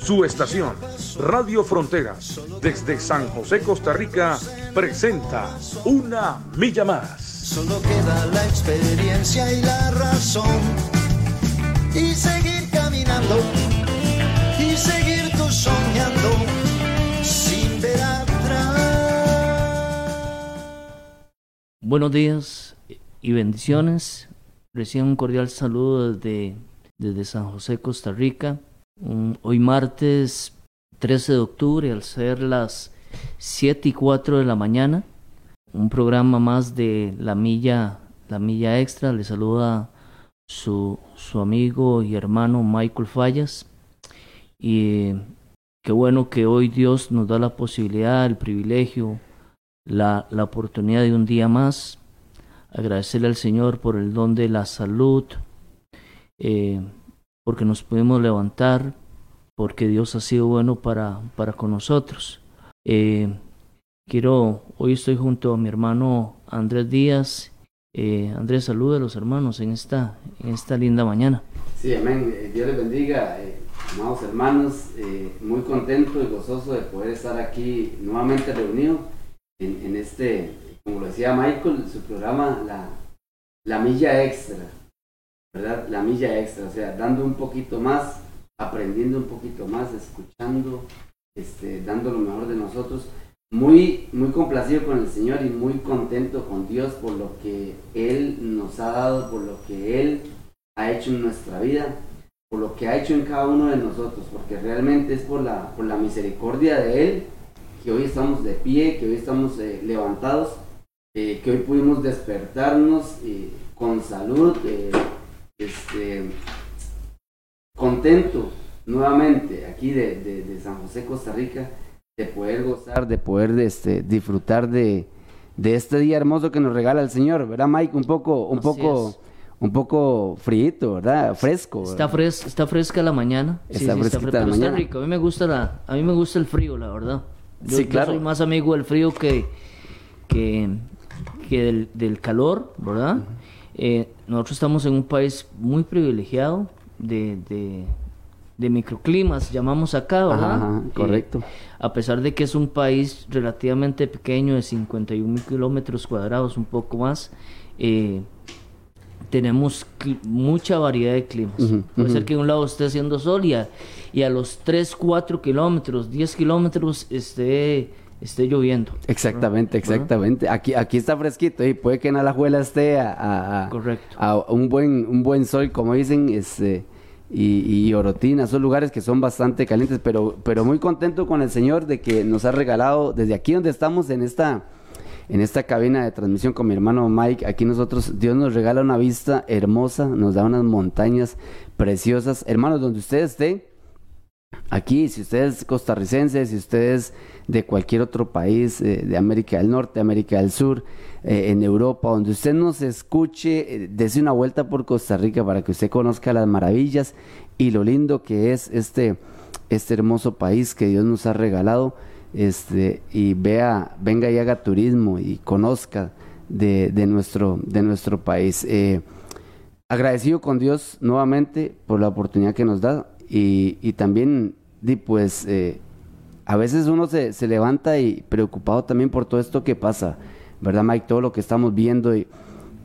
Su estación, Radio Fronteras, desde San José, Costa Rica, presenta Una Milla Más. Solo queda la experiencia y la razón. Y seguir caminando. Y seguir tú soñando. Sin ver atrás. Buenos días y bendiciones. Recién un cordial saludo desde, desde San José, Costa Rica. Un- hoy martes 13 de octubre, al ser las 7 y 4 de la mañana. Un programa más de La Milla, la Milla Extra. Le saluda su, su amigo y hermano Michael Fallas. Y qué bueno que hoy Dios nos da la posibilidad, el privilegio, la, la oportunidad de un día más. Agradecerle al Señor por el don de la salud, eh, porque nos pudimos levantar, porque Dios ha sido bueno para, para con nosotros. Eh, quiero, hoy estoy junto a mi hermano Andrés Díaz. Eh, Andrés, salude a los hermanos en esta, en esta linda mañana. Sí, amén. Eh, Dios les bendiga, amados hermanos. muy contento y gozoso de poder estar aquí nuevamente reunido en, en este, como lo decía Michael, su programa, la, la milla extra, ¿verdad? La milla extra, o sea, dando un poquito más, aprendiendo un poquito más, escuchando, este, dando lo mejor de nosotros. Muy, muy complacido con el Señor y muy contento con Dios por lo que Él nos ha dado, por lo que Él ha hecho en nuestra vida, por lo que ha hecho en cada uno de nosotros, porque realmente es por la, por la misericordia de Él que hoy estamos de pie, que hoy estamos eh, levantados, eh, que hoy pudimos despertarnos eh, con salud, este, contento nuevamente aquí de, de- de San José, Costa Rica, de poder gozar, de poder este, disfrutar de, de este día hermoso que nos regala el Señor, ¿verdad Mike? Un poco, un Así poco, es. un poco frío, ¿verdad? Fresco. Está, fres- está fresca la mañana. Está fresquita fre- la pero está mañana. rico. A mí me gusta la, a mí me gusta el frío, la verdad. Yo, Sí, yo claro. soy más amigo del frío que, que, que del, del calor, ¿verdad? Eh, nosotros estamos en un país muy privilegiado de, de, de microclimas, llamamos acá, ¿verdad? Ajá, ajá, Eh, correcto. a pesar de que es un país relativamente pequeño, de 51 mil kilómetros cuadrados, un poco más, eh, tenemos mucha variedad de climas. Puede ser que un lado esté haciendo sol y a, y a los 3, 4 kilómetros, 10 kilómetros esté, esté lloviendo. Exactamente, ¿verdad? exactamente. Aquí, aquí está fresquito y puede que en Alajuela esté a, a- a- Correcto. a un buen, un buen sol, como dicen, este, y, y Orotina, son lugares que son bastante calientes, pero, pero muy contento con el Señor de que nos ha regalado desde aquí donde estamos en esta, en esta cabina de transmisión con mi hermano Mike, aquí nosotros, Dios nos regala una vista hermosa, nos da unas montañas preciosas. Hermanos, donde usted esté, Aquí, si usted es costarricense, si usted es de cualquier otro país, eh, de América del Norte, América del Sur, eh, en Europa, donde usted nos escuche, eh, dese una vuelta por Costa Rica para que usted conozca las maravillas y lo lindo que es este, este hermoso país que Dios nos ha regalado, este, y vea, venga y haga turismo y conozca de, de nuestro, de nuestro país. Eh, agradecido con Dios nuevamente por la oportunidad que nos da y, y también, di, pues, eh, a veces uno se, se levanta y preocupado también por todo esto que pasa, ¿verdad, Mike? Todo lo que estamos viendo y,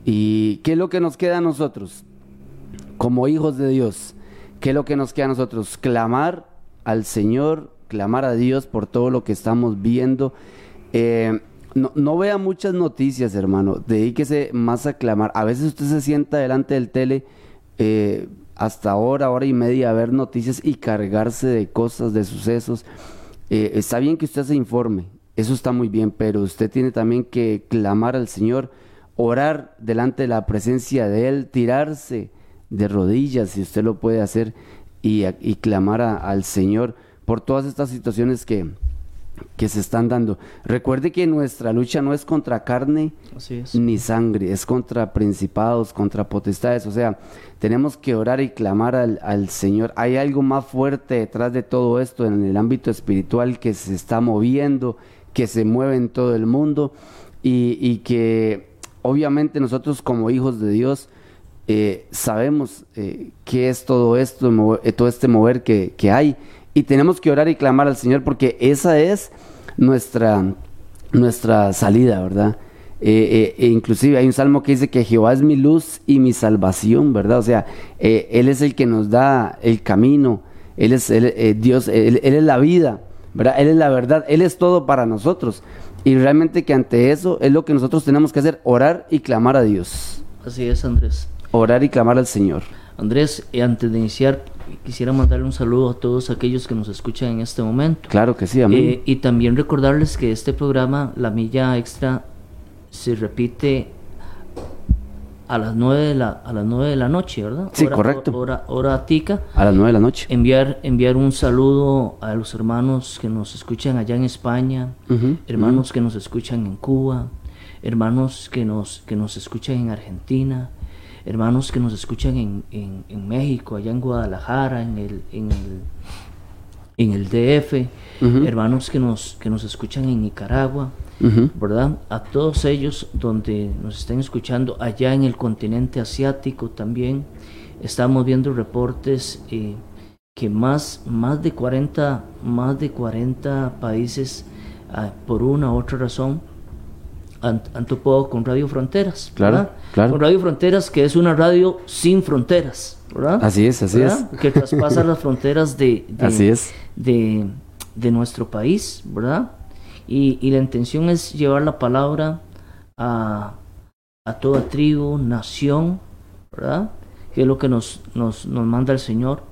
y qué es lo que nos queda a nosotros como hijos de Dios. ¿Qué es lo que nos queda a nosotros? Clamar al Señor, clamar a Dios por todo lo que estamos viendo. Eh, no, no vea muchas noticias, hermano. Dedíquese más a clamar. A veces usted se sienta delante del tele eh, hasta hora, hora y media a ver noticias y cargarse de cosas, de sucesos. Eh, está bien que usted se informe, eso está muy bien, pero usted tiene también que clamar al Señor, orar delante de la presencia de Él, tirarse de rodillas si usted lo puede hacer y, clamar al Señor por todas estas situaciones que, que se están dando. Recuerde que nuestra lucha no es contra carne ni sangre, es contra principados, contra potestades. O sea, tenemos que orar y clamar al, al, Señor. Hay algo más fuerte detrás de todo esto en el ámbito espiritual que se está moviendo, que se mueve en todo el mundo y, y que obviamente nosotros como hijos de Dios eh, sabemos eh, qué es todo esto, eh, todo este mover que, que hay y tenemos que orar y clamar al Señor porque esa es nuestra, nuestra salida, ¿verdad? Eh, eh, e inclusive hay un salmo que dice que Jehová es mi luz y mi salvación, ¿verdad? O sea, eh, Él es el que nos da el camino, Él es Dios, él, es la vida, ¿verdad? Él es la verdad, Él es todo para nosotros. Y realmente que ante eso es lo que nosotros tenemos que hacer, orar y clamar a Dios. Así es, Andrés. Orar y clamar al Señor. Andrés, antes de iniciar, quisiera mandarle un saludo a todos aquellos que nos escuchan en este momento. Claro que sí, amén. Eh, y también recordarles que este programa, La Milla Extra, se repite a las 9 de la, a las 9 de la noche, ¿verdad? Sí, correcto. Hora, hora tica. A las 9 de la noche. Enviar, enviar un saludo a los hermanos que nos escuchan allá en España, hermanos que nos escuchan en Cuba, hermanos que nos, que nos escuchan en Argentina, hermanos que nos escuchan en, en, México, allá en Guadalajara, en el, en el, en el DF, hermanos que nos, que nos escuchan en Nicaragua, ¿verdad? A todos ellos donde nos estén escuchando, allá en el continente asiático también, estamos viendo reportes eh, que más, más, de 40, más de 40 países, ah, por una u otra razón, han, topado con Radio Fronteras. Claro, claro. Con Radio Fronteras, que es una radio sin fronteras, ¿verdad? Así es, así es. Que traspasa las fronteras de, así es. De, de, nuestro país, ¿verdad? Y, y, la intención es llevar la palabra a, a toda tribu, nación, ¿verdad? Que es lo que nos, nos, nos manda el Señor.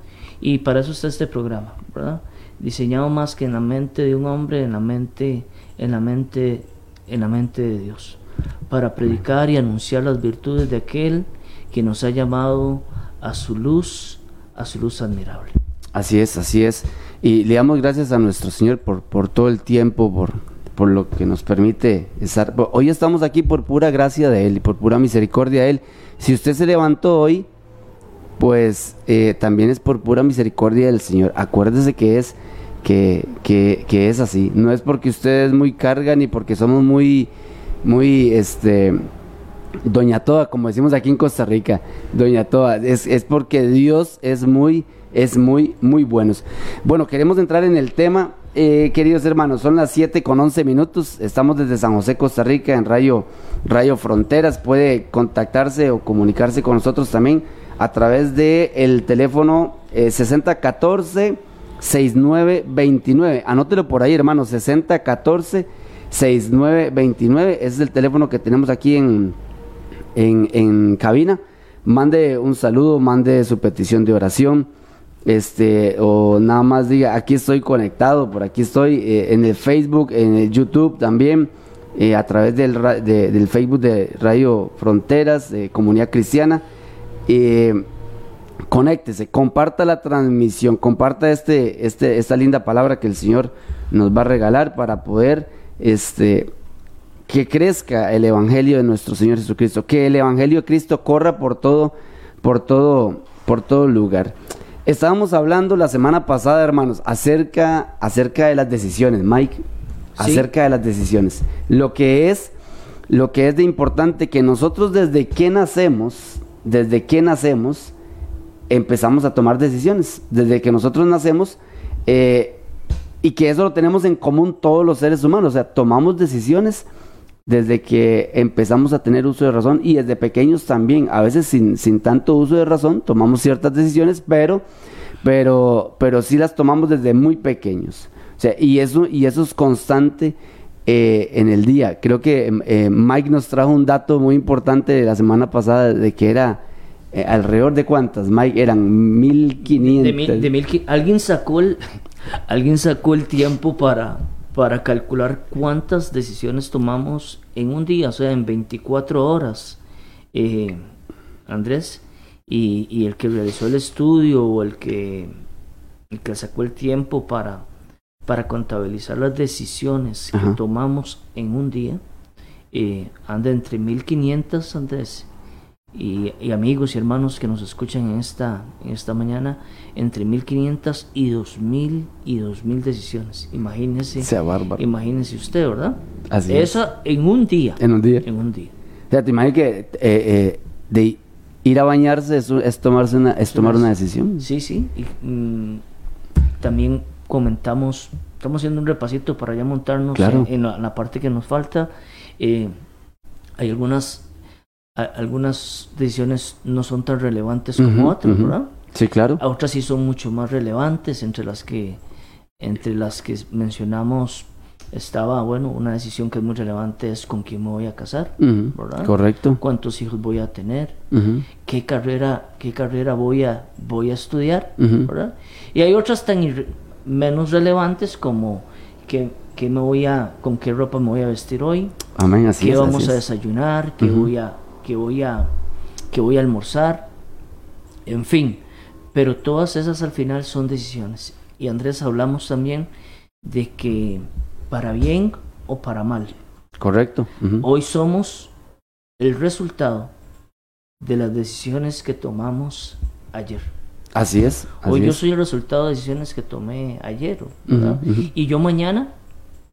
Y para eso está este programa, ¿verdad? Diseñado más que en la mente de un hombre, en la mente, en la mente en la mente de Dios, para predicar y anunciar las virtudes de aquel que nos ha llamado a su luz, a su luz admirable. Así es, así es. Y le damos gracias a nuestro Señor por, por todo el tiempo, por, por lo que nos permite estar. Hoy estamos aquí por pura gracia de Él y por pura misericordia de Él. Si usted se levantó hoy, pues eh, también es por pura misericordia del Señor. Acuérdese que es que, que, es así. No es porque ustedes muy cargan ni porque somos muy, muy, este, Doña Toa, como decimos aquí en Costa Rica, Doña Toa, es, es porque Dios es muy, es muy, muy buenos. Bueno, queremos entrar en el tema, eh, queridos hermanos, son las 7 con 11 minutos, estamos desde San José, Costa Rica, en Rayo, Rayo Fronteras, puede contactarse o comunicarse con nosotros también a través de el teléfono eh, 6014 6929. Anótelo por ahí, hermano, 6014 6929. Ese es el teléfono que tenemos aquí en, en, cabina. Mande un saludo, mande su petición de oración. Este, o nada más diga, aquí estoy conectado, por aquí estoy eh, en el Facebook, en el YouTube también, eh, a través del, del Facebook de Radio Fronteras, Comunidad Cristiana. Eh, conéctese, comparta la transmisión, comparta este, este, esta linda palabra que el Señor nos va a regalar para poder este, que crezca el Evangelio de nuestro Señor Jesucristo, que el Evangelio de Cristo corra por todo, por todo, por todo lugar. Estábamos hablando la semana pasada, hermanos, acerca, acerca de las decisiones, Mike, acerca de las decisiones. Lo que es, lo que es de importante que nosotros desde que nacemos, desde que nacemos, empezamos a tomar decisiones desde que nosotros nacemos eh, y que eso lo tenemos en común todos los seres humanos, o sea, tomamos decisiones desde que empezamos a tener uso de razón y desde pequeños también, a veces sin, sin tanto uso de razón, tomamos ciertas decisiones, pero, pero, pero sí las tomamos desde muy pequeños. O sea, y eso, y eso es constante eh, en el día. Creo que eh, Mike nos trajo un dato muy importante de la semana pasada de que era eh, alrededor de cuántas, Mike, eran 1500. De, mil, alguien sacó el alguien sacó el tiempo para para calcular cuántas decisiones tomamos en un día, o sea, en 24 horas. Eh, Andrés, y, y, el que realizó el estudio o el que, el que sacó el tiempo para, para contabilizar las decisiones que tomamos en un día, eh, anda entre 1500, Andrés, y, y amigos y hermanos que nos escuchan en esta, en esta mañana, entre 1500 y 2000 y 2000 decisiones. Imagínese, Sea bárbaro. imagínese usted, ¿verdad? Así es. Esa en un día. En un día. En un día. O sea, te imaginas que eh, eh, de ir a bañarse es, es tomarse una, es tomar una decisión. Sí, sí. Y, mm, también comentamos, estamos haciendo un repasito para ya montarnos Claro. en, en la, la parte que nos falta. Eh, hay algunas, a- algunas decisiones no son tan relevantes como otras. ¿verdad? Sí, claro. A otras sí son mucho más relevantes, entre las que, entre las que mencionamos estaba, bueno, una decisión que es muy relevante es con quién me voy a casar, ¿verdad? Correcto. cuántos hijos voy a tener, qué carrera, qué carrera voy a, voy a estudiar. ¿verdad? Y hay otras tan irre- menos relevantes como qué, qué me voy a, con qué ropa me voy a vestir hoy, Amén, así qué es. vamos así a es. desayunar, qué voy a, qué voy a, qué voy a almorzar, en fin. Pero todas esas al final son decisiones. Y Andrés hablamos también de que para bien o para mal, Correcto. Hoy somos el resultado de las decisiones que tomamos ayer. Así es. Así Hoy yo soy el resultado de decisiones que tomé ayer. Y yo mañana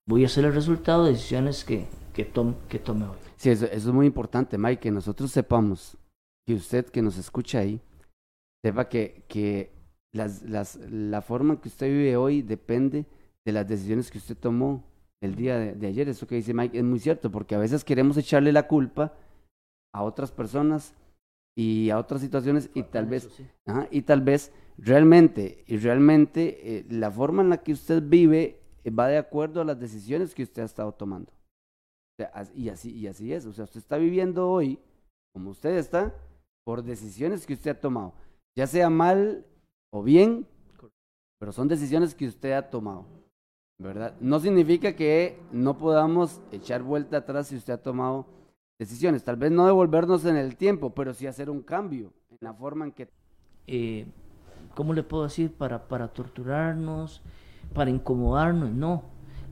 voy a ser el resultado de decisiones que, que, tom- que tome hoy. Sí, eso, eso es muy importante, Mike, que nosotros sepamos, que usted que nos escucha ahí, sepa que, que las, las, la forma en que usted vive hoy depende de las decisiones que usted tomó el día de, de ayer. Eso que dice Mike es muy cierto, porque a veces queremos echarle la culpa a otras personas y a otras situaciones y tal vez Eso sí. Ajá, y tal vez realmente, y realmente eh, la forma en la que usted vive va de acuerdo a las decisiones que usted ha estado tomando. Sea, y, así, y así es. O sea, usted está viviendo hoy, como usted está, por decisiones que usted ha tomado. Ya sea mal o bien, pero son decisiones que usted ha tomado. ¿Verdad? No significa que no podamos echar vuelta atrás si usted ha tomado decisiones. Tal vez no devolvernos en el tiempo, pero sí hacer un cambio en la forma en que Eh, ¿Cómo le puedo decir? Para, para torturarnos, para incomodarnos. No.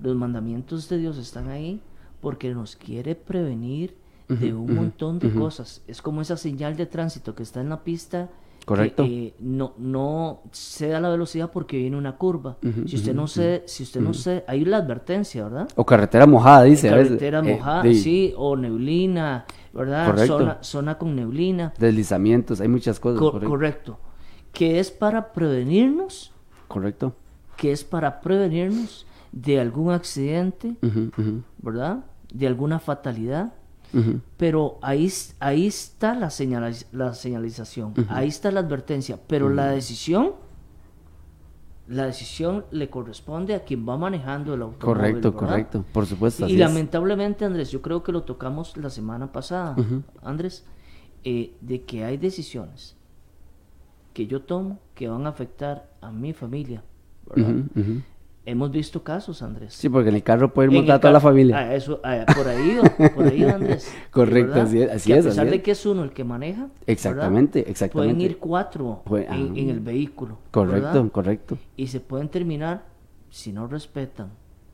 Los mandamientos de Dios están ahí porque nos quiere prevenir de un montón de cosas. Es como esa señal de tránsito que está en la pista. que, Correcto. eh, no, no ceda la velocidad porque viene una curva. Si usted no se, si usted no se, hay la advertencia, ¿verdad? O carretera mojada, dice. a veces. Carretera Eh, mojada, sí, o neblina, ¿verdad? Correcto. Zona, zona con neblina. Deslizamientos, hay muchas cosas. Co- correcto. correcto. Que es para prevenirnos, Correcto. que es para prevenirnos de algún accidente, ¿verdad? De alguna fatalidad. Pero ahí, ahí está la, señaliz- la señalización, ahí está la advertencia, pero la decisión, la decisión le corresponde a quien va manejando el automóvil. Correcto, ¿verdad? correcto. Por supuesto. Y así lamentablemente, Andrés, yo creo que lo tocamos la semana pasada. Andrés, eh, de que hay decisiones que yo tomo que van a afectar a mi familia. ¿verdad? Hemos visto casos, Andrés. Sí, porque en el carro puede ir montada toda la familia. Ah, eso, ah, por ahí por ahí Andrés. Correcto, ¿verdad? así es, así Que A pesar de que es uno el que maneja. ¿verdad? Exactamente, exactamente. Pueden ir cuatro en, ah. en el vehículo. Correcto, ¿verdad? correcto. Y se pueden terminar si no respetan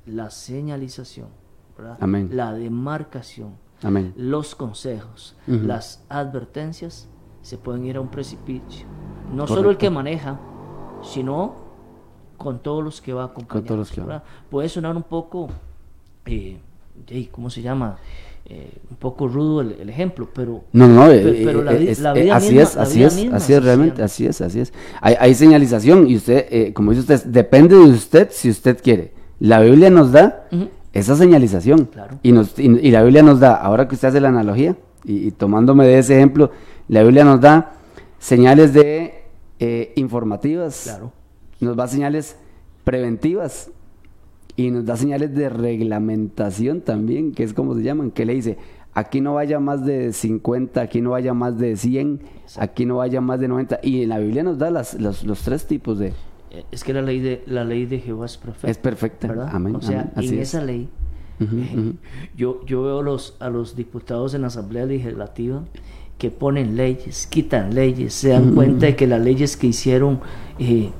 la señalización, ¿verdad? Amén. la demarcación, Amén. los consejos, las advertencias, se pueden ir a un precipicio. No Correcto. solo el que maneja, sino con todos los que va acompañando. todos los que. Puede sonar un poco, eh, ¿cómo se llama? Eh, un poco rudo el, el ejemplo, pero No, no, así es, así es, así es realmente, así, es, así es. Hay, hay señalización y usted, eh, como dice usted, depende de usted si usted quiere. La Biblia nos da esa señalización Claro. y, nos, y, y la Biblia nos da, ahora que usted hace la analogía y, y tomándome de ese ejemplo, la Biblia nos da señales de eh, informativas, Claro. Nos da señales preventivas y nos da señales de reglamentación también, que es como se llaman, que le dice, aquí no vaya más de 50, aquí no vaya más de 100, aquí no vaya más de 90. Y en la Biblia nos da las, los, los tres tipos de... Eh, Es que la ley de la ley de Jehová es perfecta. Es perfecta. ¿verdad? Amén, O sea, amén, así en es. esa ley, eh, yo, yo veo los, a los diputados en la Asamblea Legislativa que ponen leyes, quitan leyes, se dan cuenta de que las leyes que hicieron eh,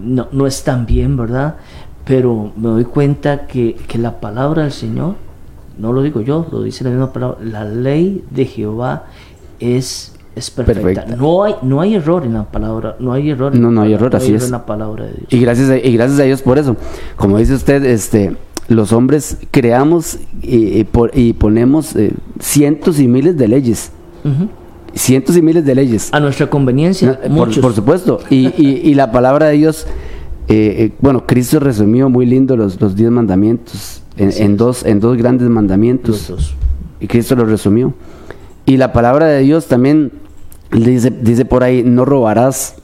no, no están bien, ¿verdad? pero me doy cuenta que, que la palabra del Señor, no lo digo yo, lo dice la misma palabra, la ley de Jehová es, es perfecta. No hay no hay error en la palabra, no hay error. No, no hay error, así es. en la palabra de Dios. Y gracias a, y gracias a Dios por eso. Como dice usted, este los hombres creamos y, y, ponemos eh, cientos y miles de leyes. Cientos y miles de leyes. A nuestra conveniencia. por, por, supuesto. Y, y, la palabra de Dios, eh, eh, bueno, Cristo resumió muy lindo los, los diez mandamientos en, dos, en dos grandes mandamientos. Y Cristo los resumió. Y la palabra de Dios también dice, dice por ahí, no robarás.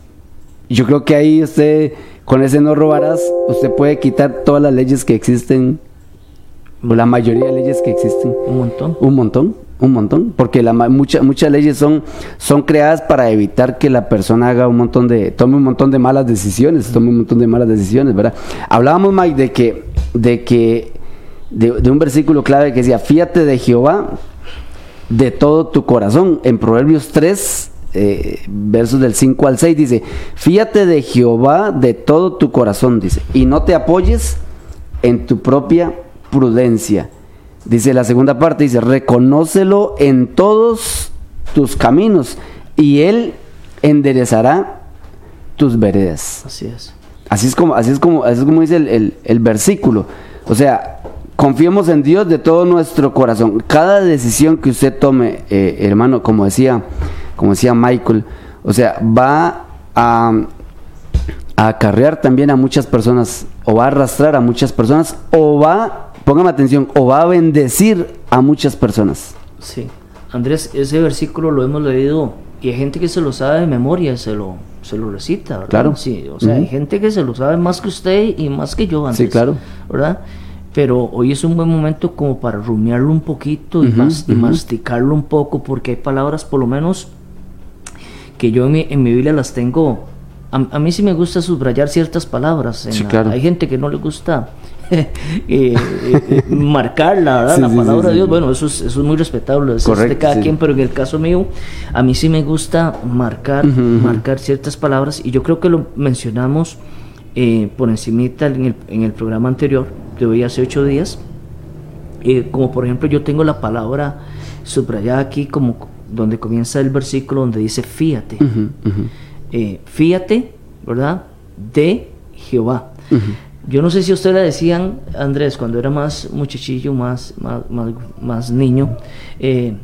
Yo creo que ahí usted con ese no robarás, usted puede quitar todas las leyes que existen, o la mayoría de leyes que existen. Un montón. Un montón, un montón, porque la, mucha, muchas leyes son, son creadas para evitar que la persona haga un montón de, tome un montón de malas decisiones, tome un montón de malas decisiones, ¿verdad? Hablábamos, Mike, de que, de que, de, de un versículo clave que decía, fíjate de Jehová de todo tu corazón. En Proverbios 3, eh, versos del 5 al 6 dice, fíjate de Jehová de todo tu corazón, dice, y no te apoyes en tu propia prudencia. Dice la segunda parte, dice, reconócelo en todos tus caminos y él enderezará tus veredas. Así es. Así es como, así es como, así es como dice el, el versículo. O sea, confiemos en Dios de todo nuestro corazón. Cada decisión que usted tome, eh, hermano, como decía como decía Michael, o sea, va a, acarrear también a muchas personas, o va a arrastrar a muchas personas, o va, póngame atención, o va a bendecir a muchas personas. Sí, Andrés, ese versículo lo hemos leído y hay gente que se lo sabe de memoria, se lo, se lo recita, ¿verdad? Claro. Sí, o sea, hay gente que se lo sabe más que usted y más que yo, Andrés. Sí, claro. ¿Verdad? pero hoy es un buen momento como para rumiarlo un poquito y, y masticarlo un poco porque hay palabras por lo menos que yo en mi, en mi Biblia las tengo. A, mí sí me gusta subrayar ciertas palabras. Hay gente que no le gusta eh, eh, eh, marcarla, ¿verdad? la palabra de Dios. Bueno, eso es, eso es muy respetable, es de cada quien, pero en el caso mío, a mí sí me gusta marcar, marcar ciertas palabras y yo creo que lo mencionamos por encimita en el, en el programa anterior, de hoy hace ocho días. como por ejemplo, yo tengo la palabra subrayada aquí como donde comienza el versículo donde dice fíate. Eh, fíate, ¿verdad? De Jehová. Yo no sé si a usted le decían, Andrés, cuando era más muchachillo, más, más, más, niño, eh,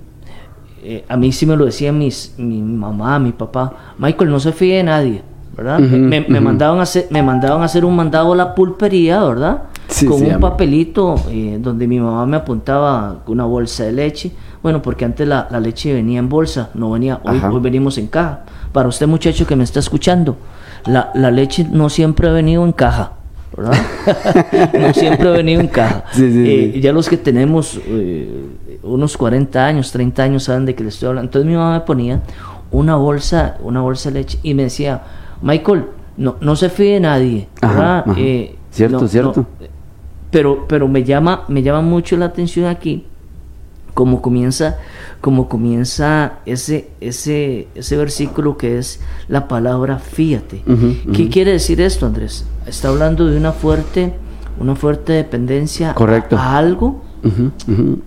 eh, a mí sí me lo decían mis, mi mamá, mi papá, Michael, no se fíe de nadie, ¿verdad? me, mandaban a hacer, me mandaban a hacer un mandado a la pulpería, ¿verdad? con un papelito donde mi mamá me apuntaba una bolsa de leche, bueno, porque antes la, leche venía en bolsa, no venía, hoy, hoy, venimos en caja. Para usted muchacho que me está escuchando, la, leche no siempre ha venido en caja. no siempre ha venido en caja. Eh, ya los que tenemos eh, unos 40 años, 30 años saben de qué le estoy hablando. Entonces mi mamá me ponía una bolsa, una bolsa de leche y me decía, Michael, no, no se fíe de nadie. Eh, cierto, cierto. pero, pero me llama, me llama mucho la atención aquí como comienza, como comienza ese, ese, ese versículo que es la palabra fíjate. ¿Qué quiere decir esto, Andrés? Está hablando de una fuerte, una fuerte dependencia A, algo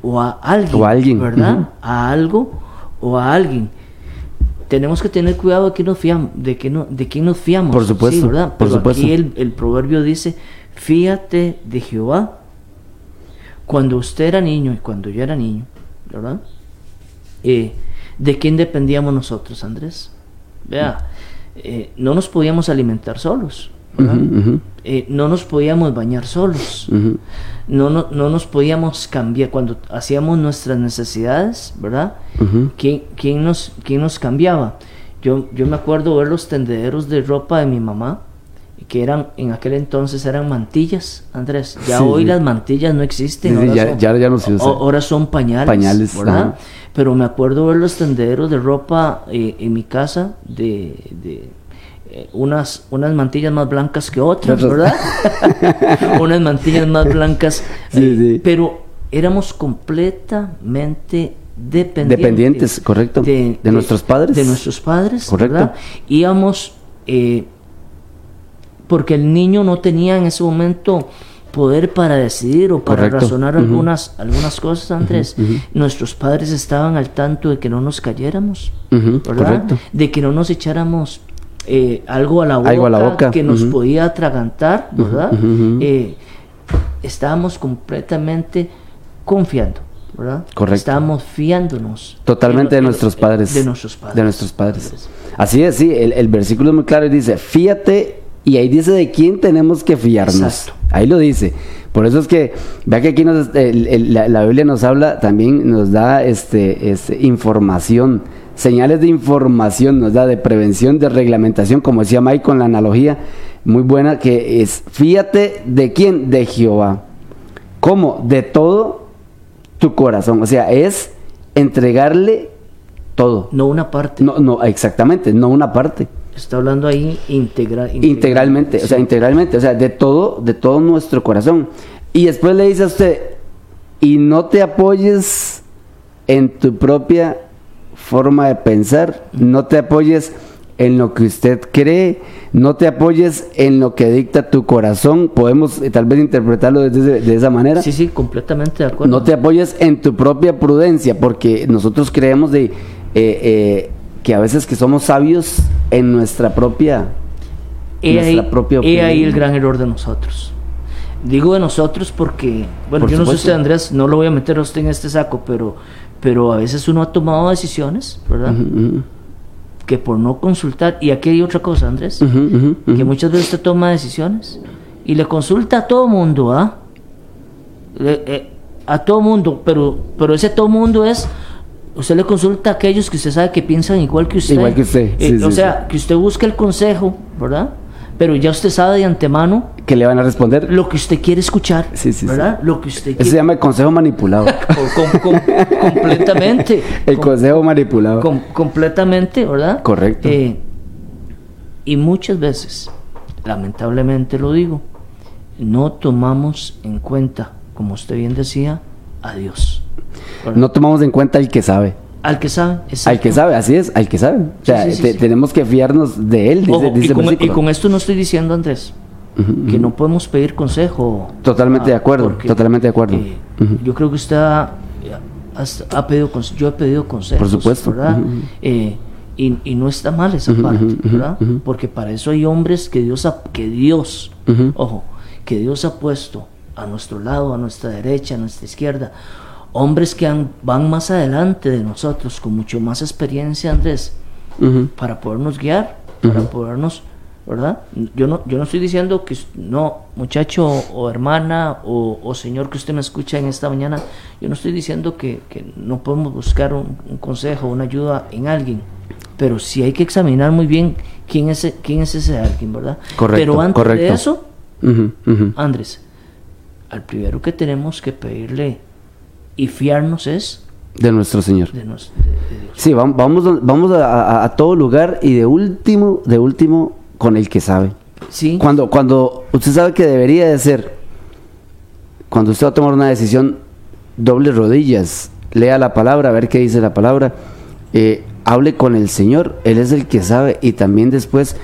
o a alguien, o alguien. ¿verdad? A algo o a alguien. Tenemos que tener cuidado de quién nos fiamos, de que no, de quién nos fiamos. Por supuesto, ¿verdad? Por supuesto. aquí el, el proverbio dice, fíjate de Jehová. Cuando usted era niño y cuando yo era niño, ¿verdad? Eh, ¿De quién dependíamos nosotros, Andrés? Vea, eh, no nos podíamos alimentar solos, eh, no nos podíamos bañar solos, no, no, no, nos podíamos cambiar cuando hacíamos nuestras necesidades, ¿verdad? ¿Quién, quién, nos, ¿Quién nos cambiaba? Yo, yo me acuerdo ver los tendederos de ropa de mi mamá, que eran en aquel entonces eran mantillas, Andrés. Ya hoy las mantillas no existen. ahora, ya, ya, no se. Ahora son pañales. Pañales, ¿verdad? Pero me acuerdo ver los tendederos de ropa eh, en mi casa de, de eh, unas, unas mantillas más blancas que otras, ¿verdad? unas mantillas más blancas. Eh, pero éramos completamente dependientes. Dependientes, correcto. De, nuestros padres. De nuestros padres, correcto. ¿verdad? Íbamos porque el niño no tenía en ese momento poder para decidir o para Correcto. razonar algunas, algunas cosas, Andrés. Nuestros padres estaban al tanto de que no nos cayéramos, ¿verdad? De que no nos echáramos eh, algo, a la boca, Algo a la boca, que nos podía atragantar, ¿verdad? Eh, estábamos completamente confiando, ¿verdad? Correcto. Estábamos fiándonos. Totalmente de nuestros padres. De nuestros padres. De nuestros padres. Así es, sí, el, el versículo es muy claro y dice, fíate, y ahí dice de quién tenemos que fiarnos. Exacto. Ahí lo dice. Por eso es que, vea que aquí nos, el- el- la, la Biblia nos habla, también nos da este, este, información, señales de información, nos da de prevención, de reglamentación, como decía Mike con la analogía muy buena, que es, fíate de quién, de Jehová. ¿Cómo? De todo tu corazón. O sea, es entregarle todo. No una parte. No, no, exactamente, no una parte. Está hablando ahí integral. Integralmente, o sea, integralmente, o sea, de todo, de todo nuestro corazón. Y después le dice a usted, y no te apoyes en tu propia forma de pensar, no te apoyes en lo que usted cree, no te apoyes en lo que dicta tu corazón, podemos eh, tal vez interpretarlo desde- de esa manera. Sí, sí, completamente de acuerdo. No te apoyes en tu propia prudencia, porque nosotros creemos de, eh, eh, que a veces que somos sabios en nuestra propia, He ahí, nuestra propia he ahí opinión. el gran error de nosotros. Digo de nosotros porque, bueno, Por yo no sé usted, Andrés, no lo voy a meter a usted en este saco, pero, pero a veces uno ha tomado decisiones, ¿verdad? Que por no consultar, y aquí hay otra cosa, Andrés, que muchas veces usted toma decisiones y le consulta a todo mundo, ¿ah? Eh, a todo mundo, pero, pero ese todo mundo es, usted le consulta a aquellos que usted sabe que piensan igual que usted. Igual que usted, Eh, sí, o sí, sea, que usted busque el consejo, ¿verdad? Pero ya usted sabe de antemano que le van a responder. lo que usted quiere escuchar, Sí, sí, sí. ¿verdad? Lo que usted Eso se llama el consejo manipulado. Com- com- completamente. el Com- consejo manipulado. com- completamente, ¿verdad? Correcto. Eh, y muchas veces, lamentablemente lo digo, no tomamos en cuenta, como usted bien decía, a Dios. No tomamos en cuenta al que sabe. Al que sabe. Al que exacto. sabe, así es, al que sabe. O sea, Sí, sí, sí, te- sí. tenemos que fiarnos de él, dice, Ojo, dice y, el con, y versículo. con esto no estoy diciendo, Andrés, que no podemos pedir consejo. Totalmente Ah, de acuerdo, porque, totalmente de acuerdo. eh. Yo creo que usted ha, ha- ha pedido, yo he pedido consejos. Por supuesto, ¿verdad? Eh, y, y no está mal esa parte, ¿verdad? Porque para eso hay hombres que Dios, ha, que Dios, ojo, que Dios ha puesto a nuestro lado, a nuestra derecha, a nuestra izquierda. Hombres que han- van más adelante de nosotros, con mucho más experiencia, Andrés, para podernos guiar, para podernos, ¿verdad? Yo no, yo no estoy diciendo que no, muchacho o hermana o, o señor que usted me escucha en esta mañana, yo no estoy diciendo que, que no podemos buscar un, un consejo, una ayuda en alguien, pero sí hay que examinar muy bien quién es, e- quién es ese alguien, ¿verdad? Correcto, pero antes de eso. Andrés, al primero que tenemos que pedirle y fiarnos es De nuestro Señor. de, nos- de- de Dios. Sí, vam- vamos, vamos a, a- a todo lugar y de último, de último, con el que sabe. Sí, Cuando, cuando usted sabe que debería de ser, cuando usted va a tomar una decisión, doble rodillas, lea la palabra, a ver qué dice la palabra, eh, hable con el Señor, Él es el que sabe, y también después,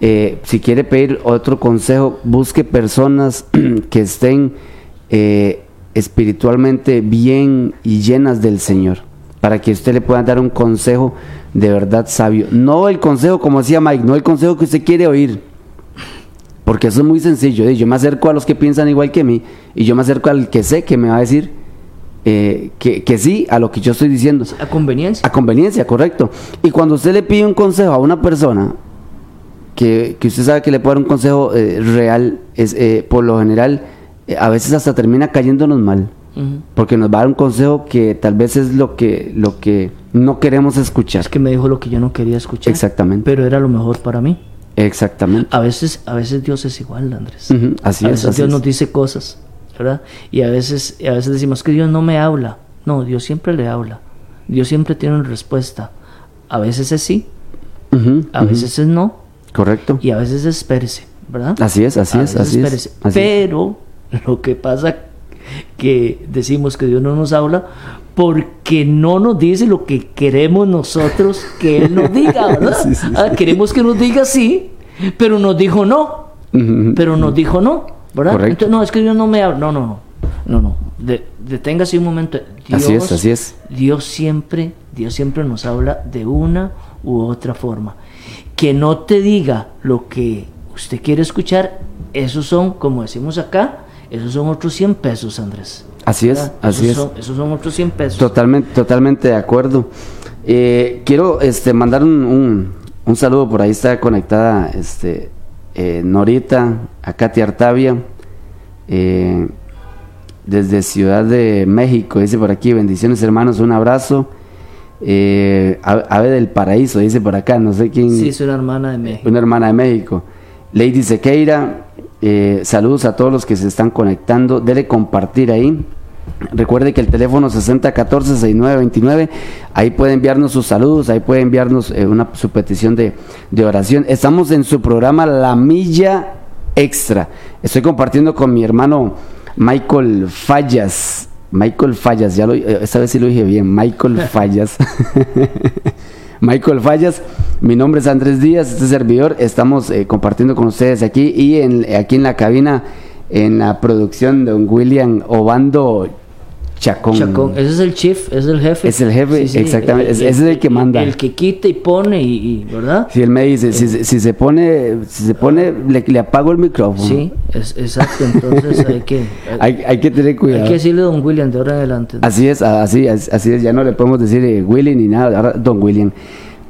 eh, si quiere pedir otro consejo, busque personas que estén eh, espiritualmente bien y llenas del Señor, para que usted le pueda dar un consejo de verdad sabio. No el consejo, como decía Mike, no el consejo que usted quiere oír, porque eso es muy sencillo. ¿eh? Yo me acerco a los que piensan igual que mí y yo me acerco al que sé que me va a decir eh, que, que sí a lo que yo estoy diciendo. a conveniencia. A conveniencia, correcto. Y cuando usted le pide un consejo a una persona que, que usted sabe que le puede dar un consejo eh, real, es, eh, por lo general, a veces hasta termina cayéndonos mal. Porque nos va a dar un consejo que tal vez es lo que, lo que no queremos escuchar. Es que me dijo lo que yo no quería escuchar. Exactamente. Pero era lo mejor para mí. Exactamente. A veces, a veces Dios es igual, Andrés. Así a es, veces así Dios es. nos dice cosas, ¿verdad? Y a veces, a veces decimos que Dios no me habla. No, Dios siempre le habla. Dios siempre tiene una respuesta. A veces es sí, a veces es no, Correcto. y a veces es espérese, ¿verdad? Así es, así A es, así es, es. Lo que pasa que decimos que Dios no nos habla porque no nos dice lo que queremos nosotros que Él nos diga, ¿verdad? Sí, sí, sí. Ah, queremos que nos diga sí, pero nos dijo no. Pero nos dijo no, ¿verdad? Correcto. Entonces, no, es que Dios no me habla. No, no, no. No, no. De- deténgase un momento. Dios, Así es, así es. Dios siempre, Dios siempre nos habla de una u otra forma. Que no te diga lo que usted quiere escuchar, esos son, como decimos acá, esos son otros 100 pesos, Andrés. Así es, ¿verdad? así esos es. Son, esos son otros 100 pesos. Totalmente, totalmente de acuerdo. Eh, quiero este, mandar un, un- un saludo, por ahí está conectada este, eh, Norita, a Katy Artavia, eh, desde Ciudad de México, dice por aquí, bendiciones hermanos, un abrazo. Eh, A- Ave del Paraíso, dice por acá, no sé quién. Sí, soy una hermana de México. Una hermana de México. Lady Sequeira, eh, saludos a todos los que se están conectando. Dele compartir ahí. Recuerde que el teléfono 6014-6929, ahí puede enviarnos sus saludos, ahí puede enviarnos eh, una, su petición de, de oración. Estamos en su programa La Milla Extra. Estoy compartiendo con mi hermano Michael Fallas. Michael Fallas, ya lo, eh, esta vez sí lo dije bien, Michael Fallas. Michael Fallas, mi nombre es Andrés Díaz, este servidor, estamos eh, compartiendo con ustedes aquí y en, aquí en la cabina, en la producción don William Obando Chacón. Chacón, ese es el chief, ese es el jefe. Es el jefe, exactamente, ese es el que manda. El que quita y pone, y, y- ¿verdad? Si él me dice, si, se- si se pone, si se pone, le, le apago el micrófono. Sí, es, exacto, entonces hay que, hay, Hay, hay que tener cuidado. hay que decirle don William de ahora en adelante. Así es, así, así es, ya no le podemos decir eh, Willy ni nada, ahora Don William.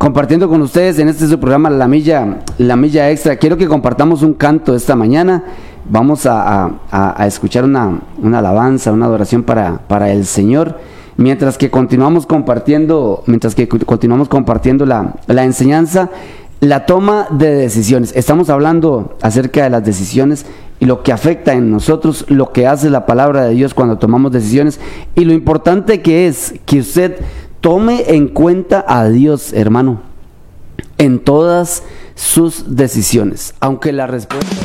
Compartiendo con ustedes en este su programa La Milla, La Milla Extra, quiero que compartamos un canto esta mañana. Vamos a, a- escuchar una, una alabanza, una adoración para, para el Señor. Mientras que continuamos compartiendo, mientras que continuamos compartiendo la, la enseñanza, la toma de decisiones. Estamos hablando acerca de las decisiones y lo que afecta en nosotros, lo que hace la palabra de Dios cuando tomamos decisiones y lo importante que es que usted tome en cuenta a Dios, hermano, en todas sus decisiones, aunque la respuesta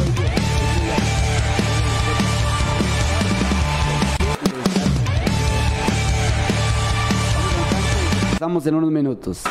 Estamos en unos minutos.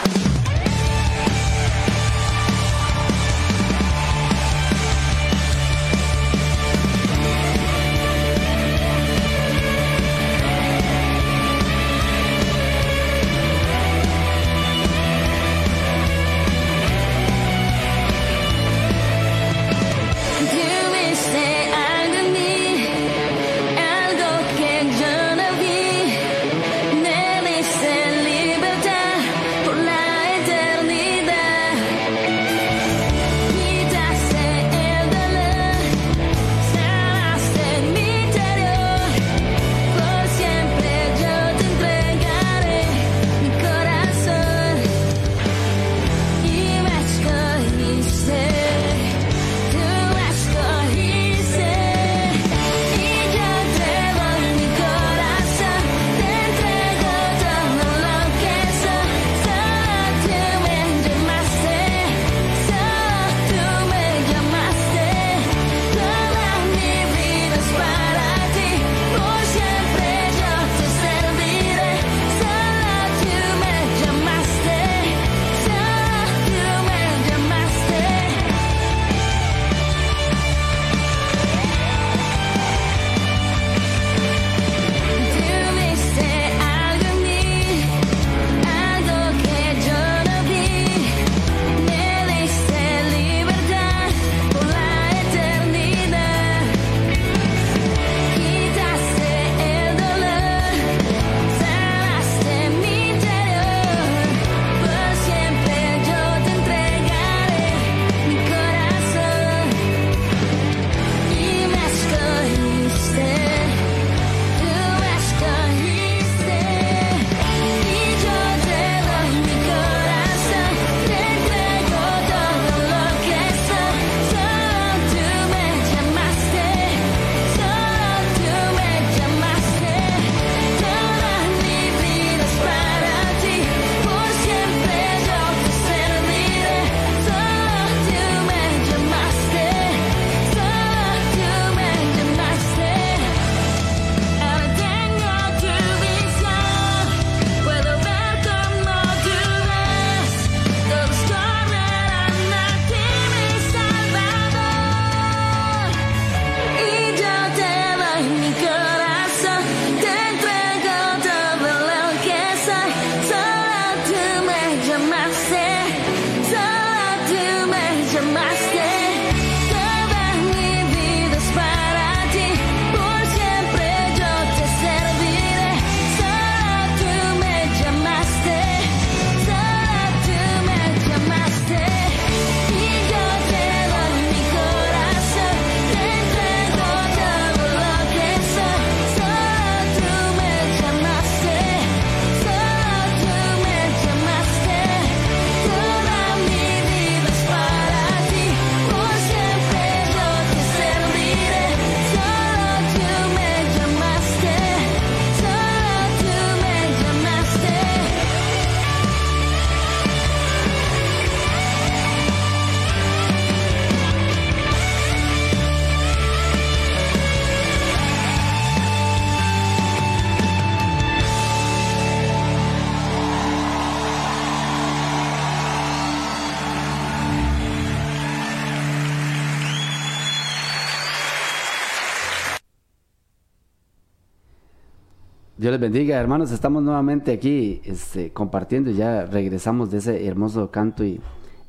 Dios les bendiga, hermanos. Estamos nuevamente aquí este, compartiendo. Ya regresamos de ese hermoso canto y,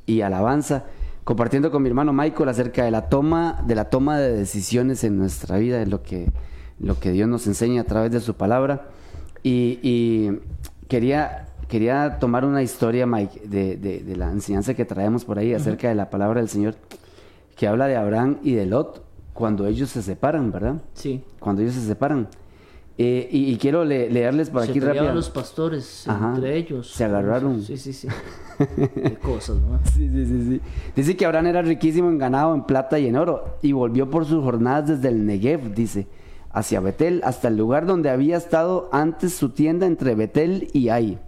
y alabanza. Compartiendo con mi hermano Michael acerca de la toma, de la toma de decisiones en nuestra vida, de lo que, lo que Dios nos enseña a través de su palabra. Y, y quería, quería tomar una historia, Mike, de, de- de la enseñanza que traemos por ahí acerca de la palabra del Señor, que habla de Abraham y de Lot cuando ellos se separan, ¿verdad? Sí. Cuando ellos se separan. Eh, y, y quiero le- leerles por se aquí rápido. los pastores Ajá. entre ellos. Se agarraron. Sí, sí, sí. Qué cosas, ¿no? Sí, sí, sí, sí. Dice que Abraham era riquísimo en ganado, en plata y en oro, y volvió por sus jornadas desde el Negev, dice, hacia Betel, hasta el lugar donde había estado antes su tienda entre Betel y Ai,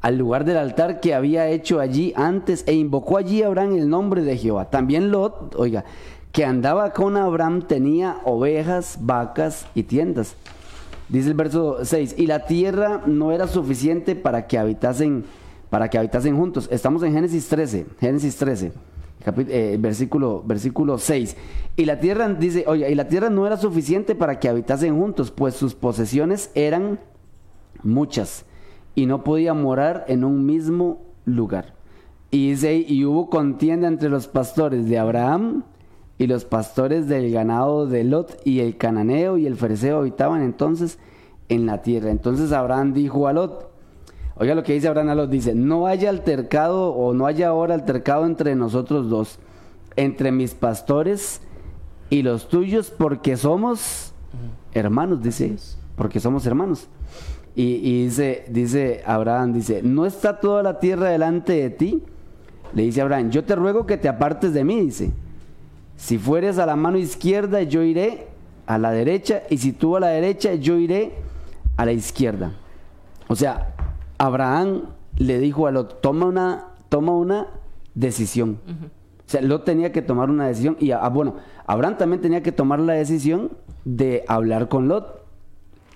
al lugar del altar que había hecho allí antes, e invocó allí Abraham el nombre de Jehová. También Lot, oiga, que andaba con Abraham tenía ovejas, vacas y tiendas. Dice el verso 6, y la tierra no era suficiente para que habitasen para que habitasen juntos. Estamos en Génesis 13, Génesis 13, capi- eh, versículo versículo 6. Y la tierra dice, oye, y la tierra no era suficiente para que habitasen juntos, pues sus posesiones eran muchas y no podía morar en un mismo lugar. Y dice, y hubo contienda entre los pastores de Abraham y los pastores del ganado de Lot y el cananeo y el fereceo habitaban entonces en la tierra. Entonces Abraham dijo a Lot, oiga lo que dice Abraham a Lot, dice, no haya altercado o no haya ahora altercado entre nosotros dos, entre mis pastores y los tuyos, porque somos hermanos, dice, porque somos hermanos. Y, y dice, dice Abraham, dice, ¿no está toda la tierra delante de ti? Le dice Abraham, yo te ruego que te apartes de mí, dice. Si fueres a la mano izquierda, yo iré a la derecha, y si tú a la derecha, yo iré a la izquierda. O sea, Abraham le dijo a Lot, toma una, toma una decisión. O sea, Lot tenía que tomar una decisión, y ah, bueno, Abraham también tenía que tomar la decisión de hablar con Lot.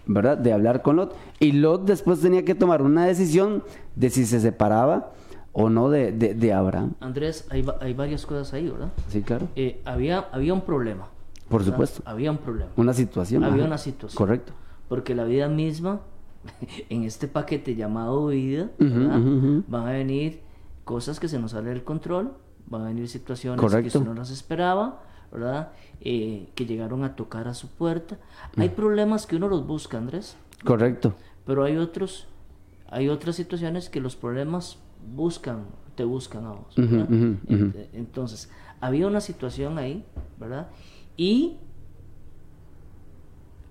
¿verdad? De hablar con Lot. Y Lot después tenía que tomar una decisión de si se separaba o no de, de- de Abraham. Andrés, hay, hay varias cosas ahí, ¿verdad? Sí, claro. Eh, había, había un problema. Por ¿verdad? supuesto. Había un problema. Una situación. Había ajá. una situación. Correcto. Porque la vida misma, en este paquete llamado vida, ujú. van a venir cosas que se nos salen del control, van a venir situaciones Correcto. que usted no las esperaba, ¿verdad? Eh, que llegaron a tocar a su puerta. Mm. Hay problemas que uno los busca, Andrés, Correcto. pero hay otros, hay otras situaciones que los problemas buscan, te buscan a vos. Entonces, había una situación ahí, ¿verdad? Y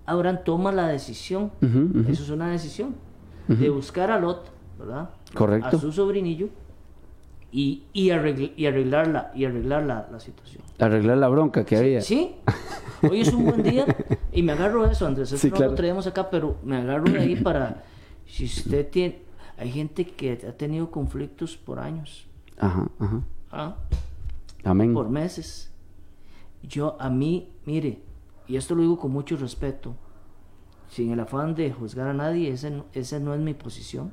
Abraham toma la decisión, eso es una decisión, de buscar a Lot, ¿verdad? Correcto. A su sobrinillo y, y, arregl- y arreglarla, y arreglar la, la situación. Arreglar la bronca que había. Sí, hoy es un buen día y me agarro eso, Andrés. Eso Sí, no claro. lo traemos acá, pero me agarro de ahí para. Si usted tiene. Hay gente que ha tenido conflictos por años, Ajá, ajá. ¿ah? Amén. por meses. Yo, a mí, mire, y esto lo digo con mucho respeto, sin el afán de juzgar a nadie, ese no, esa no es mi posición,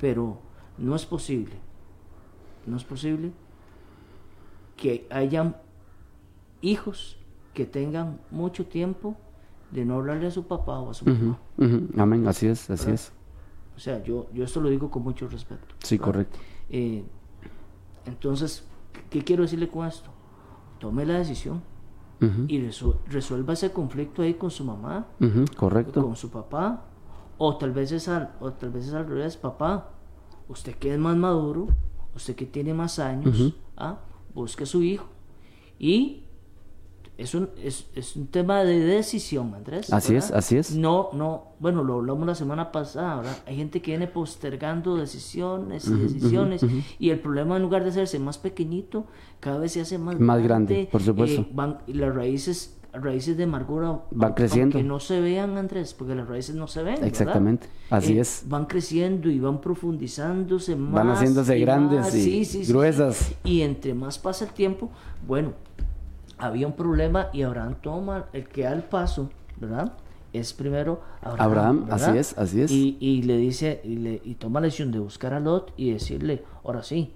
pero no es posible, no es posible que hayan hijos que tengan mucho tiempo de no hablarle a su papá o a su mamá. Amén. Así es, así es. O sea, yo, yo esto lo digo con mucho respeto. Sí, ¿verdad? correcto. Eh, entonces, ¿qué quiero decirle con esto? Tome la decisión y resu- resuelva ese conflicto ahí con su mamá, Correcto. con su papá, o tal vez es al, o tal vez es al revés, papá. Usted que es más maduro, usted que tiene más años, ¿ah? busque a su hijo. Y es un, es, es un tema de decisión, Andrés. Así es, así es. No, no, bueno, lo hablamos la semana pasada, ¿verdad? Hay gente que viene postergando decisiones y decisiones, y el problema en lugar de hacerse más pequeñito, cada vez se hace más, Más grande, por supuesto. eh, van, y las raíces, raíces de amargura Van creciendo. Que no se vean, Andrés, porque las raíces no se ven. ¿verdad? Exactamente, así Eh, es. Van creciendo y van profundizándose más. Van haciéndose y grandes más, y sí, gruesas. sí. Y entre más pasa el tiempo, bueno, había un problema y Abraham toma el que da el paso, ¿verdad? Es primero Abraham. Abraham, así es, así es. Y, y le dice, y, le, y toma la decisión de buscar a Lot y decirle, ahora sí,